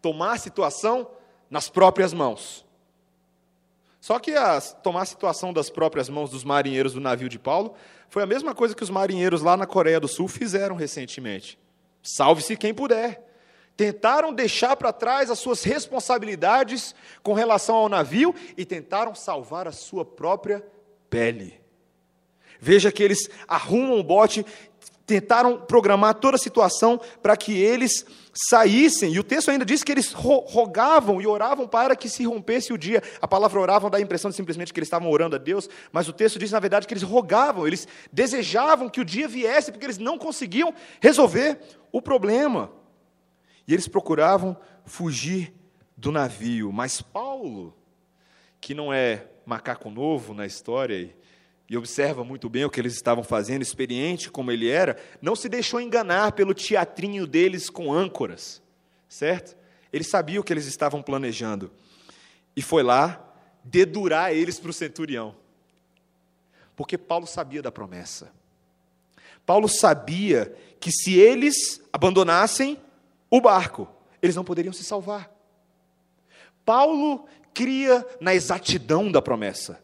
Tomar a situação nas próprias mãos. Só que a, tomar a situação das próprias mãos dos marinheiros do navio de Paulo foi a mesma coisa que os marinheiros lá na Coreia do Sul fizeram recentemente. Salve-se quem puder. Tentaram deixar para trás as suas responsabilidades com relação ao navio e tentaram salvar a sua própria pele. Veja que eles arrumam o bote tentaram programar toda a situação para que eles saíssem. E o texto ainda diz que eles rogavam e oravam para que se rompesse o dia. A palavra oravam dá a impressão de simplesmente que eles estavam orando a Deus, mas o texto diz, na verdade, que eles rogavam, eles desejavam que o dia viesse, porque eles não conseguiam resolver o problema. E eles procuravam fugir do navio. Mas Paulo, que não é macaco novo na história, e observa muito bem o que eles estavam fazendo, experiente como ele era, não se deixou enganar pelo teatrinho deles com âncoras, certo? Ele sabia o que eles estavam planejando e foi lá dedurar eles para o centurião, porque Paulo sabia da promessa. Paulo sabia que se eles abandonassem o barco, eles não poderiam se salvar. Paulo cria na exatidão da promessa.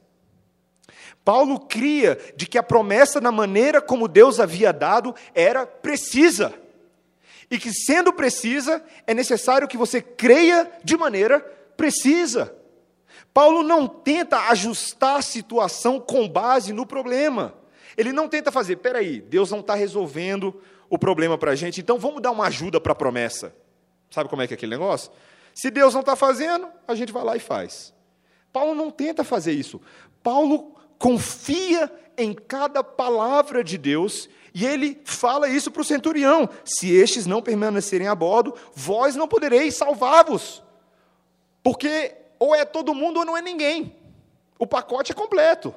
Paulo cria de que a promessa, na maneira como Deus havia dado, era precisa. E que, sendo precisa, é necessário que você creia de maneira precisa. Paulo não tenta ajustar a situação com base no problema. Ele não tenta fazer, peraí, Deus não está resolvendo o problema para a gente, então vamos dar uma ajuda para a promessa. Sabe como é que é aquele negócio? Se Deus não está fazendo, a gente vai lá e faz. Paulo não tenta fazer isso. Paulo confia em cada palavra de Deus e ele fala isso para o centurião: se estes não permanecerem a bordo, vós não podereis salvar-vos. Porque ou é todo mundo ou não é ninguém. O pacote é completo.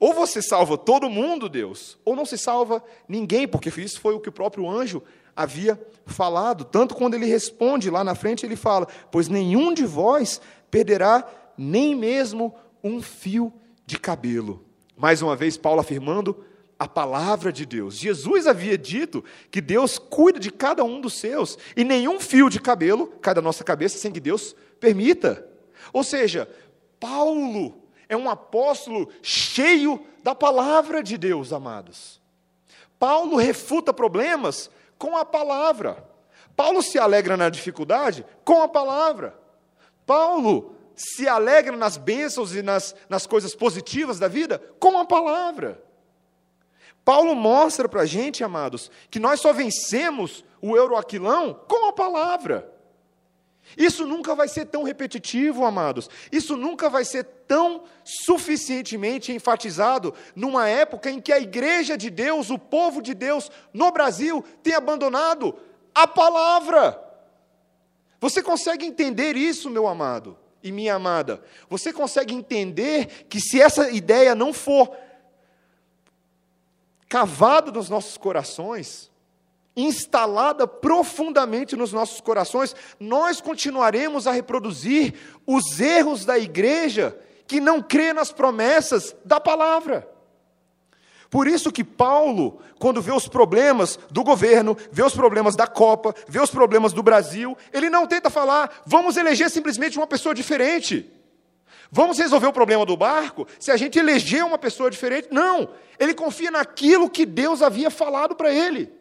Ou você salva todo mundo, Deus, ou não se salva ninguém, porque isso foi o que o próprio anjo havia falado. Tanto quando ele responde lá na frente, ele fala: Pois nenhum de vós perderá nem mesmo um fio de cabelo. Mais uma vez, Paulo afirmando a palavra de Deus. Jesus havia dito que Deus cuida de cada um dos seus, e nenhum fio de cabelo cai da nossa cabeça sem que Deus permita. Ou seja, Paulo é um apóstolo cheio da palavra de Deus, amados. Paulo refuta problemas com a palavra. Paulo se alegra na dificuldade com a palavra. Paulo se alegra nas bênçãos e nas, nas coisas positivas da vida com a palavra. Paulo mostra para a gente, amados, que nós só vencemos o euroaquilão com a palavra. Isso nunca vai ser tão repetitivo, amados. Isso nunca vai ser tão suficientemente enfatizado numa época em que a igreja de Deus, o povo de Deus no Brasil, tem abandonado a palavra. Você consegue entender isso, meu amado e minha amada? Você consegue entender que se essa ideia não for cavada nos nossos corações, instalada profundamente nos nossos corações, nós continuaremos a reproduzir os erros da igreja que não crê nas promessas da palavra. Por isso que Paulo, quando vê os problemas do governo, vê os problemas da Copa, vê os problemas do Brasil, ele não tenta falar, vamos eleger simplesmente uma pessoa diferente. Vamos resolver o problema do barco se a gente eleger uma pessoa diferente? Não. Ele confia naquilo que Deus havia falado para ele.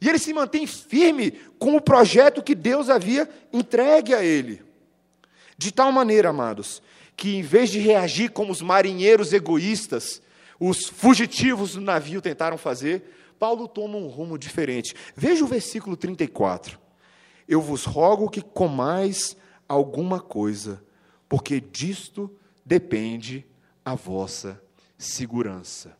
E ele se mantém firme com o projeto que Deus havia entregue a ele. De tal maneira, amados, que em vez de reagir como os marinheiros egoístas, os fugitivos do navio tentaram fazer, Paulo toma um rumo diferente. Veja o versículo 34. Eu vos rogo que comais alguma coisa, porque disto depende a vossa segurança.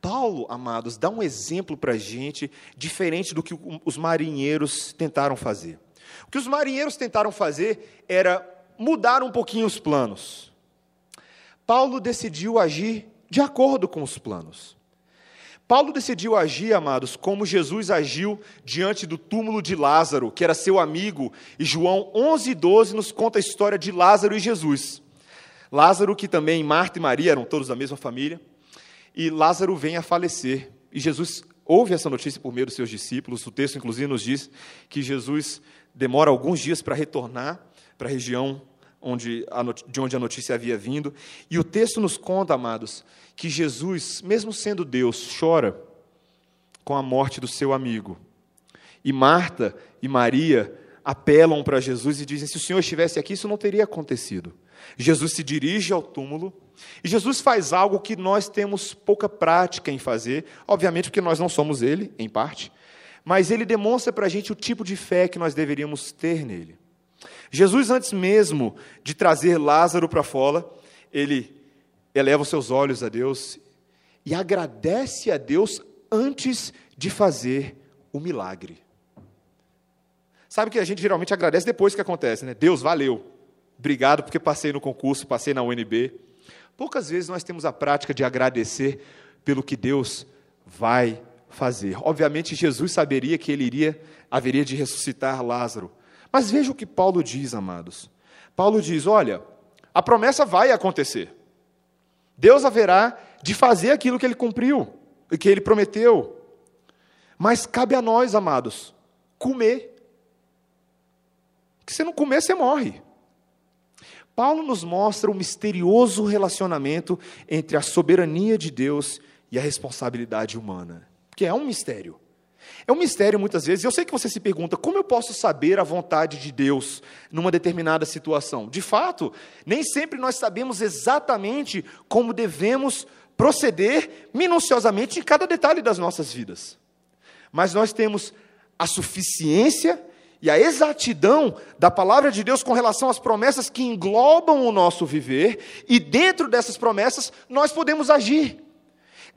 Paulo, amados, dá um exemplo para a gente diferente do que os marinheiros tentaram fazer. O que os marinheiros tentaram fazer era mudar um pouquinho os planos. Paulo decidiu agir de acordo com os planos. Paulo decidiu agir, amados, como Jesus agiu diante do túmulo de Lázaro, que era seu amigo, e João 11, 12 nos conta a história de Lázaro e Jesus. Lázaro, que também Marta e Maria eram todos da mesma família, e Lázaro vem a falecer. E Jesus ouve essa notícia por meio dos seus discípulos. O texto, inclusive, nos diz que Jesus demora alguns dias para retornar para a região onde a, de onde a notícia havia vindo. E o texto nos conta, amados, que Jesus, mesmo sendo Deus, chora com a morte do seu amigo. E Marta e Maria apelam para Jesus e dizem: se o Senhor estivesse aqui, isso não teria acontecido. Jesus se dirige ao túmulo e Jesus faz algo que nós temos pouca prática em fazer, obviamente porque nós não somos ele, em parte, mas ele demonstra para a gente o tipo de fé que nós deveríamos ter nele. Jesus, antes mesmo de trazer Lázaro para fora, ele eleva os seus olhos a Deus e agradece a Deus antes de fazer o milagre. Sabe que a gente geralmente agradece depois que acontece, né? Deus, valeu. Obrigado porque passei no concurso, passei na UNB. Poucas vezes nós temos a prática de agradecer pelo que Deus vai fazer. Obviamente, Jesus saberia que ele iria, haveria de ressuscitar Lázaro. Mas veja o que Paulo diz, amados. Paulo diz: olha, a promessa vai acontecer. Deus haverá de fazer aquilo que ele cumpriu, que ele prometeu. Mas cabe a nós, amados, comer. Que se não comer, você morre. Paulo nos mostra o misterioso relacionamento entre a soberania de Deus e a responsabilidade humana, que é um mistério. É um mistério muitas vezes. Eu sei que você se pergunta como eu posso saber a vontade de Deus numa determinada situação. De fato, nem sempre nós sabemos exatamente como devemos proceder minuciosamente em cada detalhe das nossas vidas. Mas nós temos a suficiência e a exatidão da palavra de Deus com relação às promessas que englobam o nosso viver, e dentro dessas promessas nós podemos agir.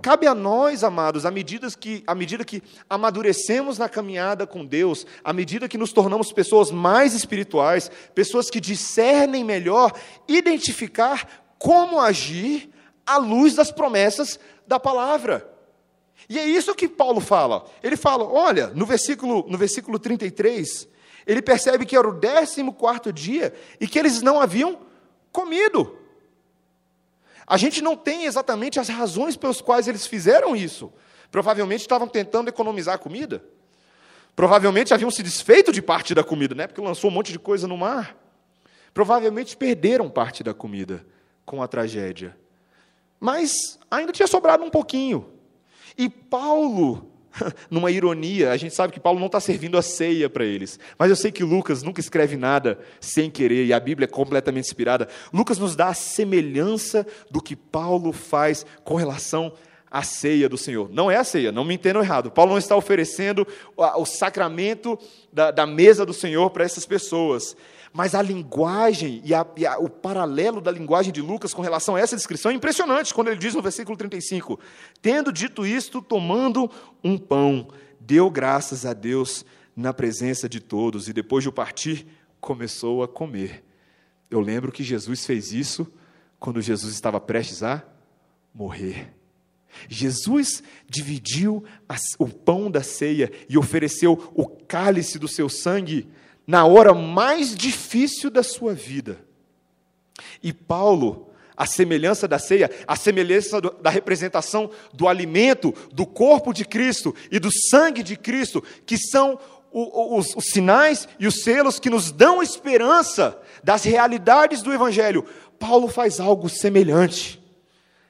Cabe a nós, amados, à medida que, à medida que amadurecemos na caminhada com Deus, à medida que nos tornamos pessoas mais espirituais, pessoas que discernem melhor, identificar como agir à luz das promessas da palavra. E é isso que Paulo fala. Ele fala, olha, no versículo, no versículo 33, ele percebe que era o 14 dia e que eles não haviam comido. A gente não tem exatamente as razões pelas quais eles fizeram isso. Provavelmente estavam tentando economizar comida. Provavelmente haviam se desfeito de parte da comida, né? porque lançou um monte de coisa no mar. Provavelmente perderam parte da comida com a tragédia. Mas ainda tinha sobrado um pouquinho. E Paulo numa ironia, a gente sabe que Paulo não está servindo a ceia para eles, mas eu sei que Lucas nunca escreve nada sem querer, e a Bíblia é completamente inspirada. Lucas nos dá a semelhança do que Paulo faz com relação à ceia do Senhor. Não é a ceia, não me entendam errado. Paulo não está oferecendo o sacramento da, da mesa do Senhor para essas pessoas. Mas a linguagem e, a, e a, o paralelo da linguagem de Lucas com relação a essa descrição é impressionante, quando ele diz no versículo 35: Tendo dito isto, tomando um pão, deu graças a Deus na presença de todos, e depois de o partir, começou a comer. Eu lembro que Jesus fez isso quando Jesus estava prestes a morrer. Jesus dividiu o pão da ceia e ofereceu o cálice do seu sangue na hora mais difícil da sua vida. E Paulo, a semelhança da ceia, a semelhança do, da representação do alimento, do corpo de Cristo e do sangue de Cristo, que são os, os sinais e os selos que nos dão esperança das realidades do Evangelho. Paulo faz algo semelhante.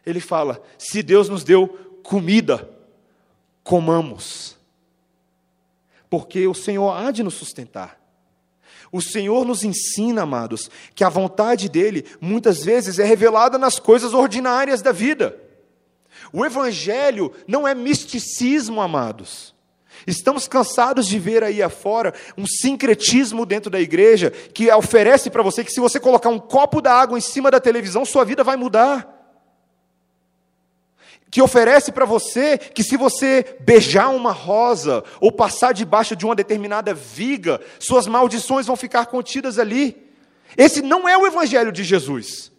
Ele fala: se Deus nos deu comida, comamos, porque o Senhor há de nos sustentar. O Senhor nos ensina, amados, que a vontade dele muitas vezes é revelada nas coisas ordinárias da vida. O Evangelho não é misticismo, amados. Estamos cansados de ver aí afora um sincretismo dentro da igreja que oferece para você que se você colocar um copo da água em cima da televisão, sua vida vai mudar que oferece para você que se você beijar uma rosa ou passar debaixo de uma determinada viga, suas maldições vão ficar contidas ali. Esse não é o evangelho de Jesus.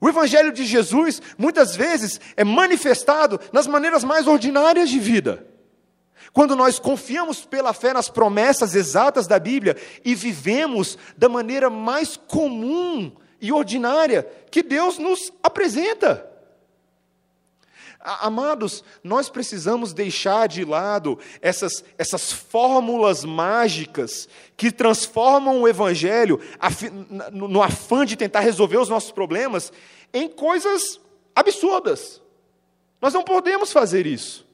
O evangelho de Jesus muitas vezes é manifestado nas maneiras mais ordinárias de vida. Quando nós confiamos pela fé nas promessas exatas da Bíblia e vivemos da maneira mais comum e ordinária que Deus nos apresenta. Amados, nós precisamos deixar de lado essas, essas fórmulas mágicas que transformam o Evangelho no afã de tentar resolver os nossos problemas em coisas absurdas. Nós não podemos fazer isso.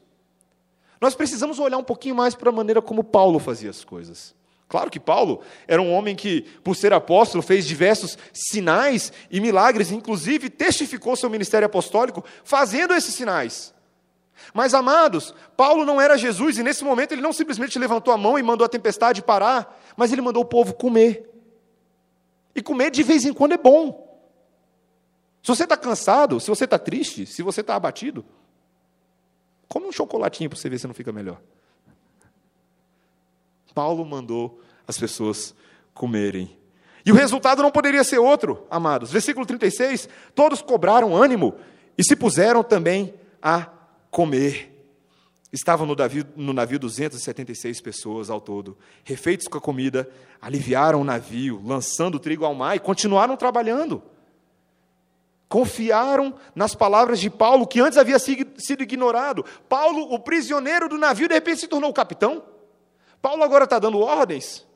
Nós precisamos olhar um pouquinho mais para a maneira como Paulo fazia as coisas. Claro que Paulo era um homem que, por ser apóstolo, fez diversos sinais e milagres, inclusive testificou seu ministério apostólico fazendo esses sinais. Mas, amados, Paulo não era Jesus e nesse momento ele não simplesmente levantou a mão e mandou a tempestade parar, mas ele mandou o povo comer. E comer de vez em quando é bom. Se você está cansado, se você está triste, se você está abatido, come um chocolatinho para você ver se não fica melhor. Paulo mandou as pessoas comerem. E o resultado não poderia ser outro, amados. Versículo 36: Todos cobraram ânimo e se puseram também a comer. Estavam no navio, no navio 276 pessoas ao todo. Refeitos com a comida, aliviaram o navio, lançando o trigo ao mar e continuaram trabalhando. Confiaram nas palavras de Paulo, que antes havia sido ignorado. Paulo, o prisioneiro do navio, de repente se tornou o capitão. Paulo agora está dando ordens.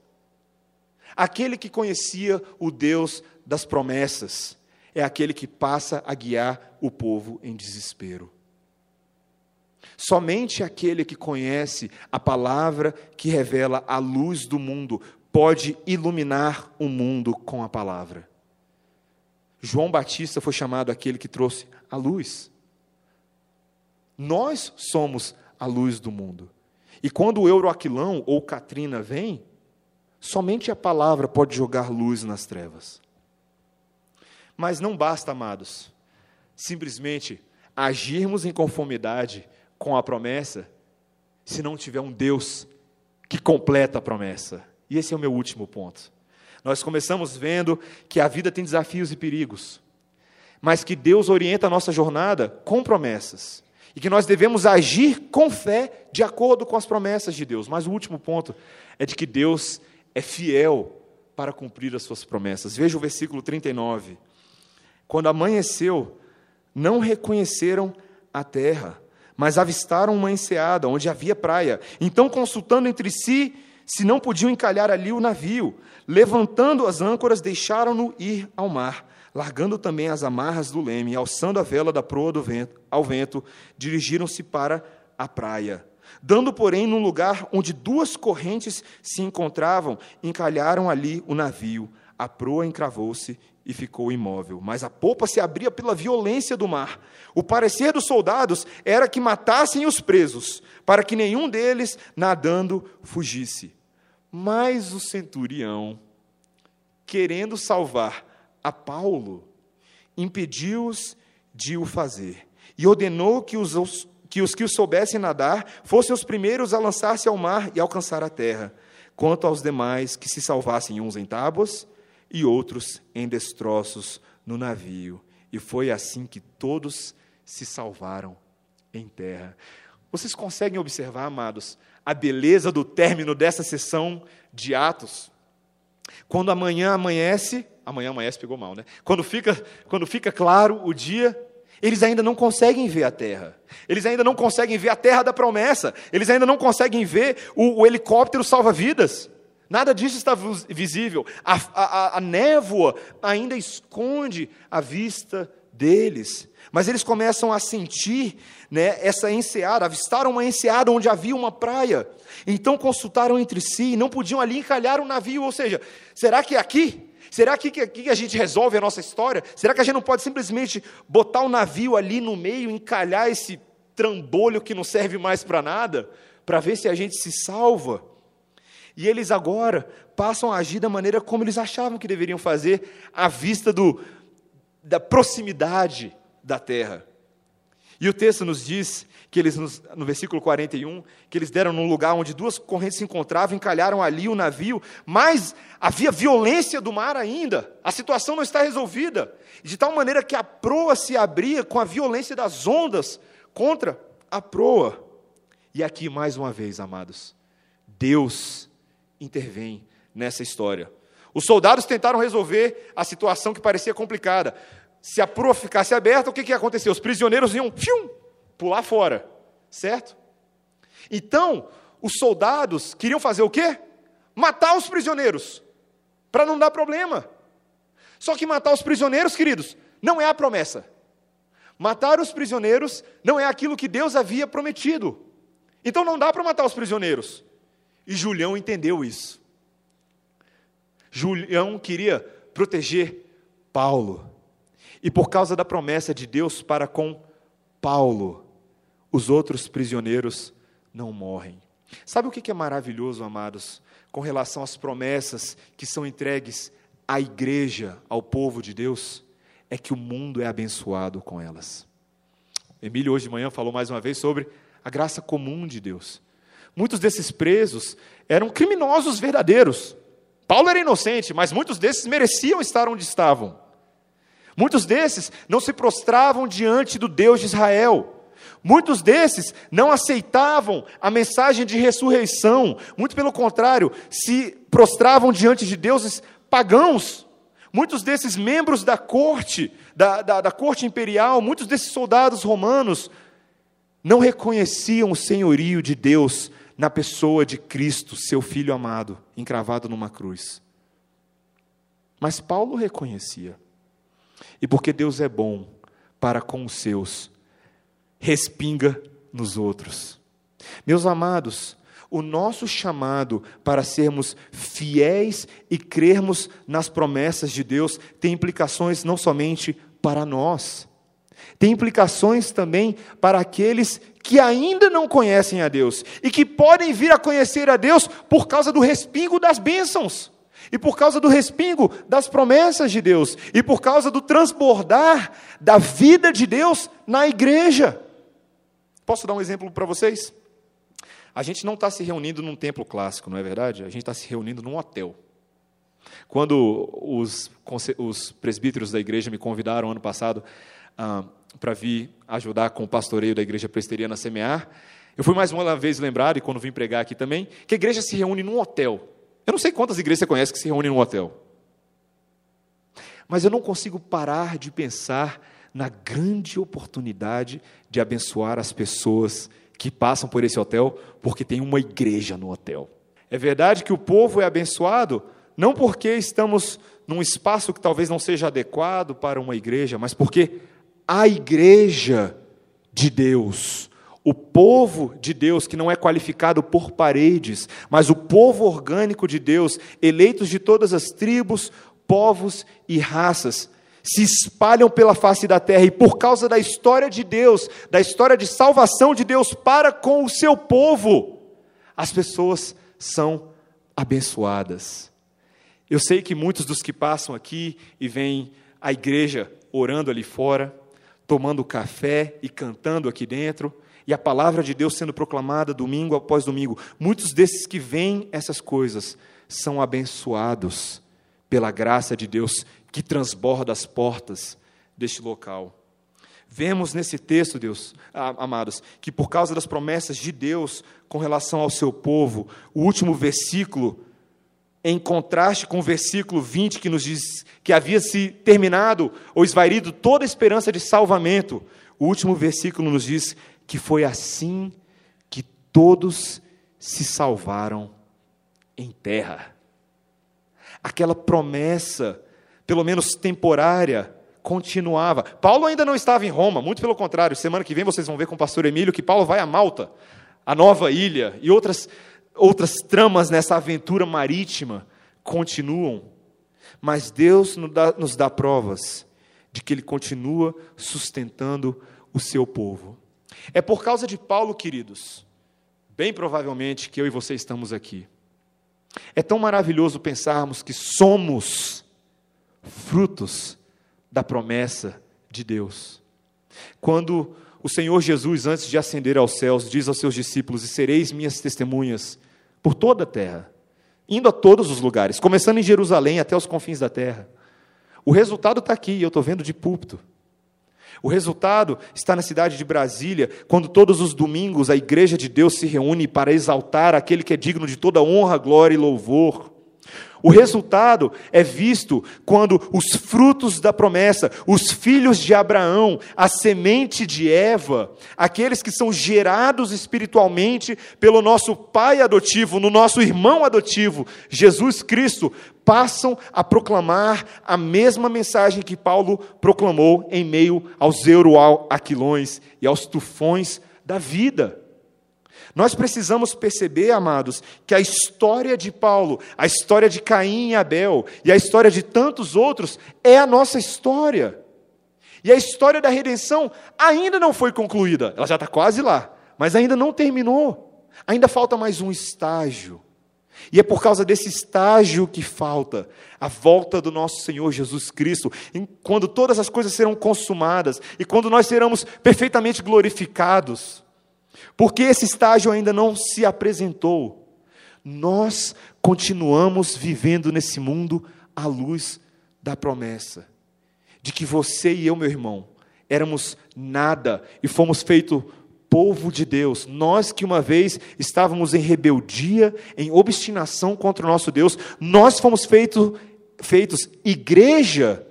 Aquele que conhecia o Deus das promessas é aquele que passa a guiar o povo em desespero. Somente aquele que conhece a palavra que revela a luz do mundo pode iluminar o mundo com a palavra. João Batista foi chamado aquele que trouxe a luz. Nós somos a luz do mundo. E quando o Euroaquilão ou Katrina vem, somente a palavra pode jogar luz nas trevas. Mas não basta, amados, simplesmente agirmos em conformidade com a promessa se não tiver um Deus que completa a promessa. E esse é o meu último ponto. Nós começamos vendo que a vida tem desafios e perigos, mas que Deus orienta a nossa jornada com promessas. E que nós devemos agir com fé de acordo com as promessas de Deus. Mas o último ponto é de que Deus é fiel para cumprir as suas promessas. Veja o versículo 39. Quando amanheceu, não reconheceram a terra, mas avistaram uma enseada onde havia praia. Então, consultando entre si, se não podiam encalhar ali o navio, levantando as âncoras, deixaram-no ir ao mar, largando também as amarras do leme, alçando a vela da proa do vento, ao vento, dirigiram-se para a praia. Dando, porém, num lugar onde duas correntes se encontravam, encalharam ali o navio. A proa encravou-se e ficou imóvel. Mas a polpa se abria pela violência do mar. O parecer dos soldados era que matassem os presos, para que nenhum deles, nadando, fugisse. Mas o centurião, querendo salvar a Paulo, impediu-os de o fazer e ordenou que os, que os que o soubessem nadar fossem os primeiros a lançar-se ao mar e alcançar a terra, quanto aos demais que se salvassem uns em tábuas e outros em destroços no navio. E foi assim que todos se salvaram em terra. Vocês conseguem observar, amados, a beleza do término dessa sessão de Atos? Quando amanhã amanhece, amanhã amanhece pegou mal, né? Quando fica, quando fica claro o dia, eles ainda não conseguem ver a terra. Eles ainda não conseguem ver a terra da promessa. Eles ainda não conseguem ver o, o helicóptero salva-vidas. Nada disso está visível. A, a, a névoa ainda esconde a vista deles. Mas eles começam a sentir né, essa enseada, avistaram uma enseada onde havia uma praia. Então consultaram entre si e não podiam ali encalhar um navio. Ou seja, será que é aqui? Será que aqui a gente resolve a nossa história? Será que a gente não pode simplesmente botar o um navio ali no meio, encalhar esse trambolho que não serve mais para nada, para ver se a gente se salva? E eles agora passam a agir da maneira como eles achavam que deveriam fazer, à vista do, da proximidade da terra. E o texto nos diz que eles, no versículo 41, que eles deram num lugar onde duas correntes se encontravam, encalharam ali o navio, mas havia violência do mar ainda, a situação não está resolvida, de tal maneira que a proa se abria com a violência das ondas contra a proa. E aqui, mais uma vez, amados, Deus intervém nessa história. Os soldados tentaram resolver a situação que parecia complicada. Se a proa ficasse aberta, o que, que ia acontecer? Os prisioneiros iam fium, pular fora, certo? Então, os soldados queriam fazer o quê? Matar os prisioneiros, para não dar problema. Só que matar os prisioneiros, queridos, não é a promessa. Matar os prisioneiros não é aquilo que Deus havia prometido. Então não dá para matar os prisioneiros. E Julião entendeu isso. Julião queria proteger Paulo. E por causa da promessa de Deus para com Paulo, os outros prisioneiros não morrem. Sabe o que é maravilhoso, amados, com relação às promessas que são entregues à igreja, ao povo de Deus? É que o mundo é abençoado com elas. Emílio, hoje de manhã, falou mais uma vez sobre a graça comum de Deus. Muitos desses presos eram criminosos verdadeiros. Paulo era inocente, mas muitos desses mereciam estar onde estavam. Muitos desses não se prostravam diante do Deus de Israel. Muitos desses não aceitavam a mensagem de ressurreição, muito pelo contrário, se prostravam diante de deuses pagãos. Muitos desses membros da corte, da, da, da corte imperial, muitos desses soldados romanos, não reconheciam o senhorio de Deus na pessoa de Cristo, seu Filho amado, encravado numa cruz. Mas Paulo reconhecia. E porque Deus é bom para com os seus, respinga nos outros. Meus amados, o nosso chamado para sermos fiéis e crermos nas promessas de Deus tem implicações não somente para nós, tem implicações também para aqueles que ainda não conhecem a Deus e que podem vir a conhecer a Deus por causa do respingo das bênçãos. E por causa do respingo das promessas de Deus, e por causa do transbordar da vida de Deus na igreja. Posso dar um exemplo para vocês? A gente não está se reunindo num templo clássico, não é verdade? A gente está se reunindo num hotel. Quando os, os presbíteros da igreja me convidaram ano passado ah, para vir ajudar com o pastoreio da igreja presbiteriana Semear, eu fui mais uma vez lembrado, e quando vim pregar aqui também, que a igreja se reúne num hotel. Eu não sei quantas igrejas você conhece que se reúnem num hotel. Mas eu não consigo parar de pensar na grande oportunidade de abençoar as pessoas que passam por esse hotel, porque tem uma igreja no hotel. É verdade que o povo é abençoado, não porque estamos num espaço que talvez não seja adequado para uma igreja, mas porque a igreja de Deus, o povo de Deus, que não é qualificado por paredes, mas o povo orgânico de Deus, eleitos de todas as tribos, povos e raças, se espalham pela face da terra e por causa da história de Deus, da história de salvação de Deus para com o seu povo, as pessoas são abençoadas. Eu sei que muitos dos que passam aqui e vêm à igreja orando ali fora, tomando café e cantando aqui dentro, e a palavra de Deus sendo proclamada domingo após domingo, muitos desses que veem essas coisas são abençoados pela graça de Deus que transborda as portas deste local. Vemos nesse texto, Deus, amados, que por causa das promessas de Deus com relação ao seu povo, o último versículo, em contraste com o versículo 20 que nos diz que havia se terminado ou esvaído toda a esperança de salvamento, o último versículo nos diz que foi assim que todos se salvaram em terra. Aquela promessa pelo menos temporária, continuava. Paulo ainda não estava em Roma, muito pelo contrário. Semana que vem vocês vão ver com o pastor Emílio que Paulo vai a Malta, a nova ilha, e outras, outras tramas nessa aventura marítima continuam. Mas Deus nos dá, nos dá provas de que Ele continua sustentando o seu povo. É por causa de Paulo, queridos, bem provavelmente que eu e você estamos aqui. É tão maravilhoso pensarmos que somos frutos da promessa de Deus. Quando o Senhor Jesus, antes de ascender aos céus, diz aos seus discípulos: E sereis minhas testemunhas por toda a terra, indo a todos os lugares, começando em Jerusalém até os confins da terra. O resultado está aqui, eu estou vendo de púlpito. O resultado está na cidade de Brasília, quando todos os domingos a igreja de Deus se reúne para exaltar aquele que é digno de toda honra, glória e louvor. O resultado é visto quando os frutos da promessa, os filhos de Abraão, a semente de Eva, aqueles que são gerados espiritualmente pelo nosso pai adotivo, no nosso irmão adotivo, Jesus Cristo, passam a proclamar a mesma mensagem que Paulo proclamou em meio aos euroaquilões e aos tufões da vida. Nós precisamos perceber, amados, que a história de Paulo, a história de Caim e Abel e a história de tantos outros é a nossa história. E a história da redenção ainda não foi concluída, ela já está quase lá, mas ainda não terminou. Ainda falta mais um estágio. E é por causa desse estágio que falta a volta do nosso Senhor Jesus Cristo, quando todas as coisas serão consumadas e quando nós seremos perfeitamente glorificados. Porque esse estágio ainda não se apresentou. Nós continuamos vivendo nesse mundo à luz da promessa de que você e eu, meu irmão, éramos nada e fomos feitos povo de Deus. Nós que uma vez estávamos em rebeldia, em obstinação contra o nosso Deus, nós fomos feito, feitos igreja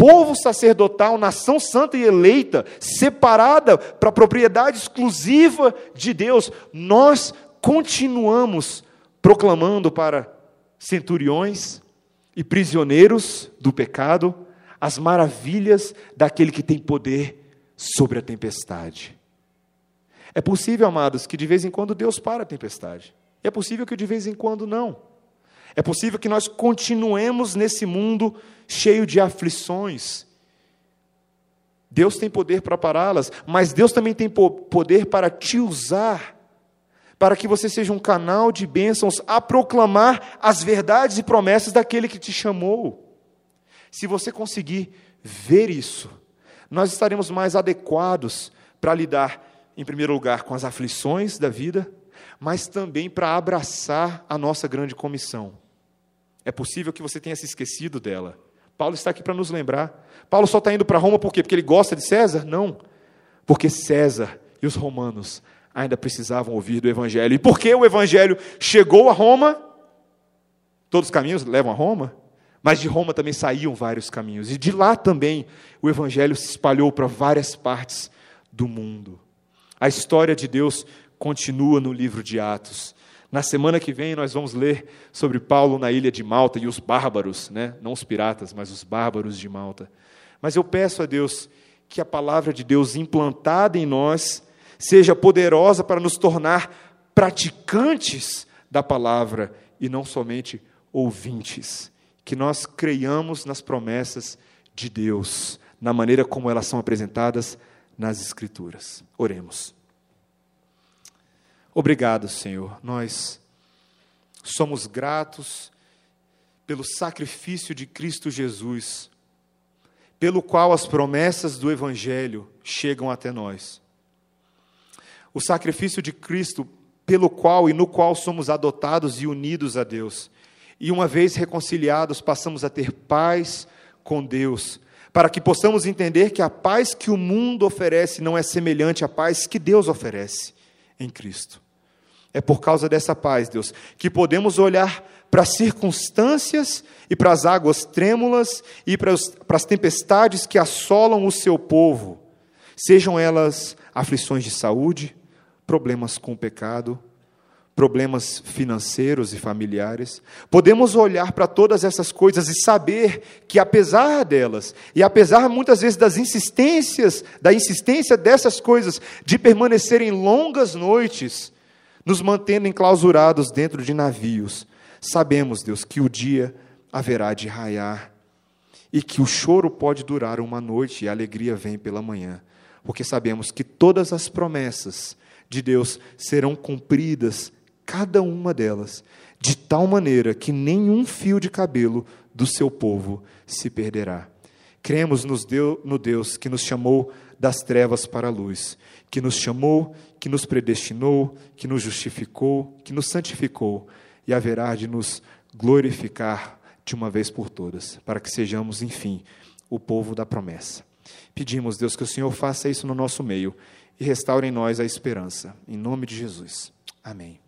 povo sacerdotal, nação santa e eleita, separada para a propriedade exclusiva de Deus, nós continuamos proclamando para centuriões, e prisioneiros do pecado, as maravilhas daquele que tem poder sobre a tempestade. É possível, amados, que de vez em quando Deus para a tempestade. É possível que de vez em quando não. É possível que nós continuemos nesse mundo cheio de aflições. Deus tem poder para pará-las, mas Deus também tem poder para te usar, para que você seja um canal de bênçãos a proclamar as verdades e promessas daquele que te chamou. Se você conseguir ver isso, nós estaremos mais adequados para lidar, em primeiro lugar, com as aflições da vida, mas também para abraçar a nossa grande comissão. É possível que você tenha se esquecido dela. Paulo está aqui para nos lembrar. Paulo só está indo para Roma por quê? Porque ele gosta de César? Não. Porque César e os romanos ainda precisavam ouvir do Evangelho. E por que o Evangelho chegou a Roma? Todos os caminhos levam a Roma? Mas de Roma também saíam vários caminhos. E de lá também o Evangelho se espalhou para várias partes do mundo. A história de Deus continua no livro de Atos. Na semana que vem nós vamos ler sobre Paulo na ilha de Malta e os bárbaros, né? não os piratas, mas os bárbaros de Malta. Mas eu peço a Deus que a palavra de Deus implantada em nós seja poderosa para nos tornar praticantes da palavra e não somente ouvintes. Que nós creiamos nas promessas de Deus, na maneira como elas são apresentadas nas Escrituras. Oremos. Obrigado, Senhor. Nós somos gratos pelo sacrifício de Cristo Jesus, pelo qual as promessas do Evangelho chegam até nós. O sacrifício de Cristo, pelo qual e no qual somos adotados e unidos a Deus. E uma vez reconciliados, passamos a ter paz com Deus, para que possamos entender que a paz que o mundo oferece não é semelhante à paz que Deus oferece em Cristo. É por causa dessa paz, Deus, que podemos olhar para as circunstâncias e para as águas trêmulas e para, os, para as tempestades que assolam o seu povo, sejam elas aflições de saúde, problemas com o pecado, problemas financeiros e familiares. Podemos olhar para todas essas coisas e saber que apesar delas, e apesar muitas vezes das insistências, da insistência dessas coisas de permanecerem longas noites, nos mantendo enclausurados dentro de navios, sabemos, Deus, que o dia haverá de raiar e que o choro pode durar uma noite e a alegria vem pela manhã, porque sabemos que todas as promessas de Deus serão cumpridas, cada uma delas, de tal maneira que nenhum fio de cabelo do seu povo se perderá. Cremos no Deus que nos chamou das trevas para a luz, que nos chamou, que nos predestinou, que nos justificou, que nos santificou e haverá de nos glorificar de uma vez por todas, para que sejamos, enfim, o povo da promessa. Pedimos, Deus, que o Senhor faça isso no nosso meio e restaure em nós a esperança. Em nome de Jesus. Amém.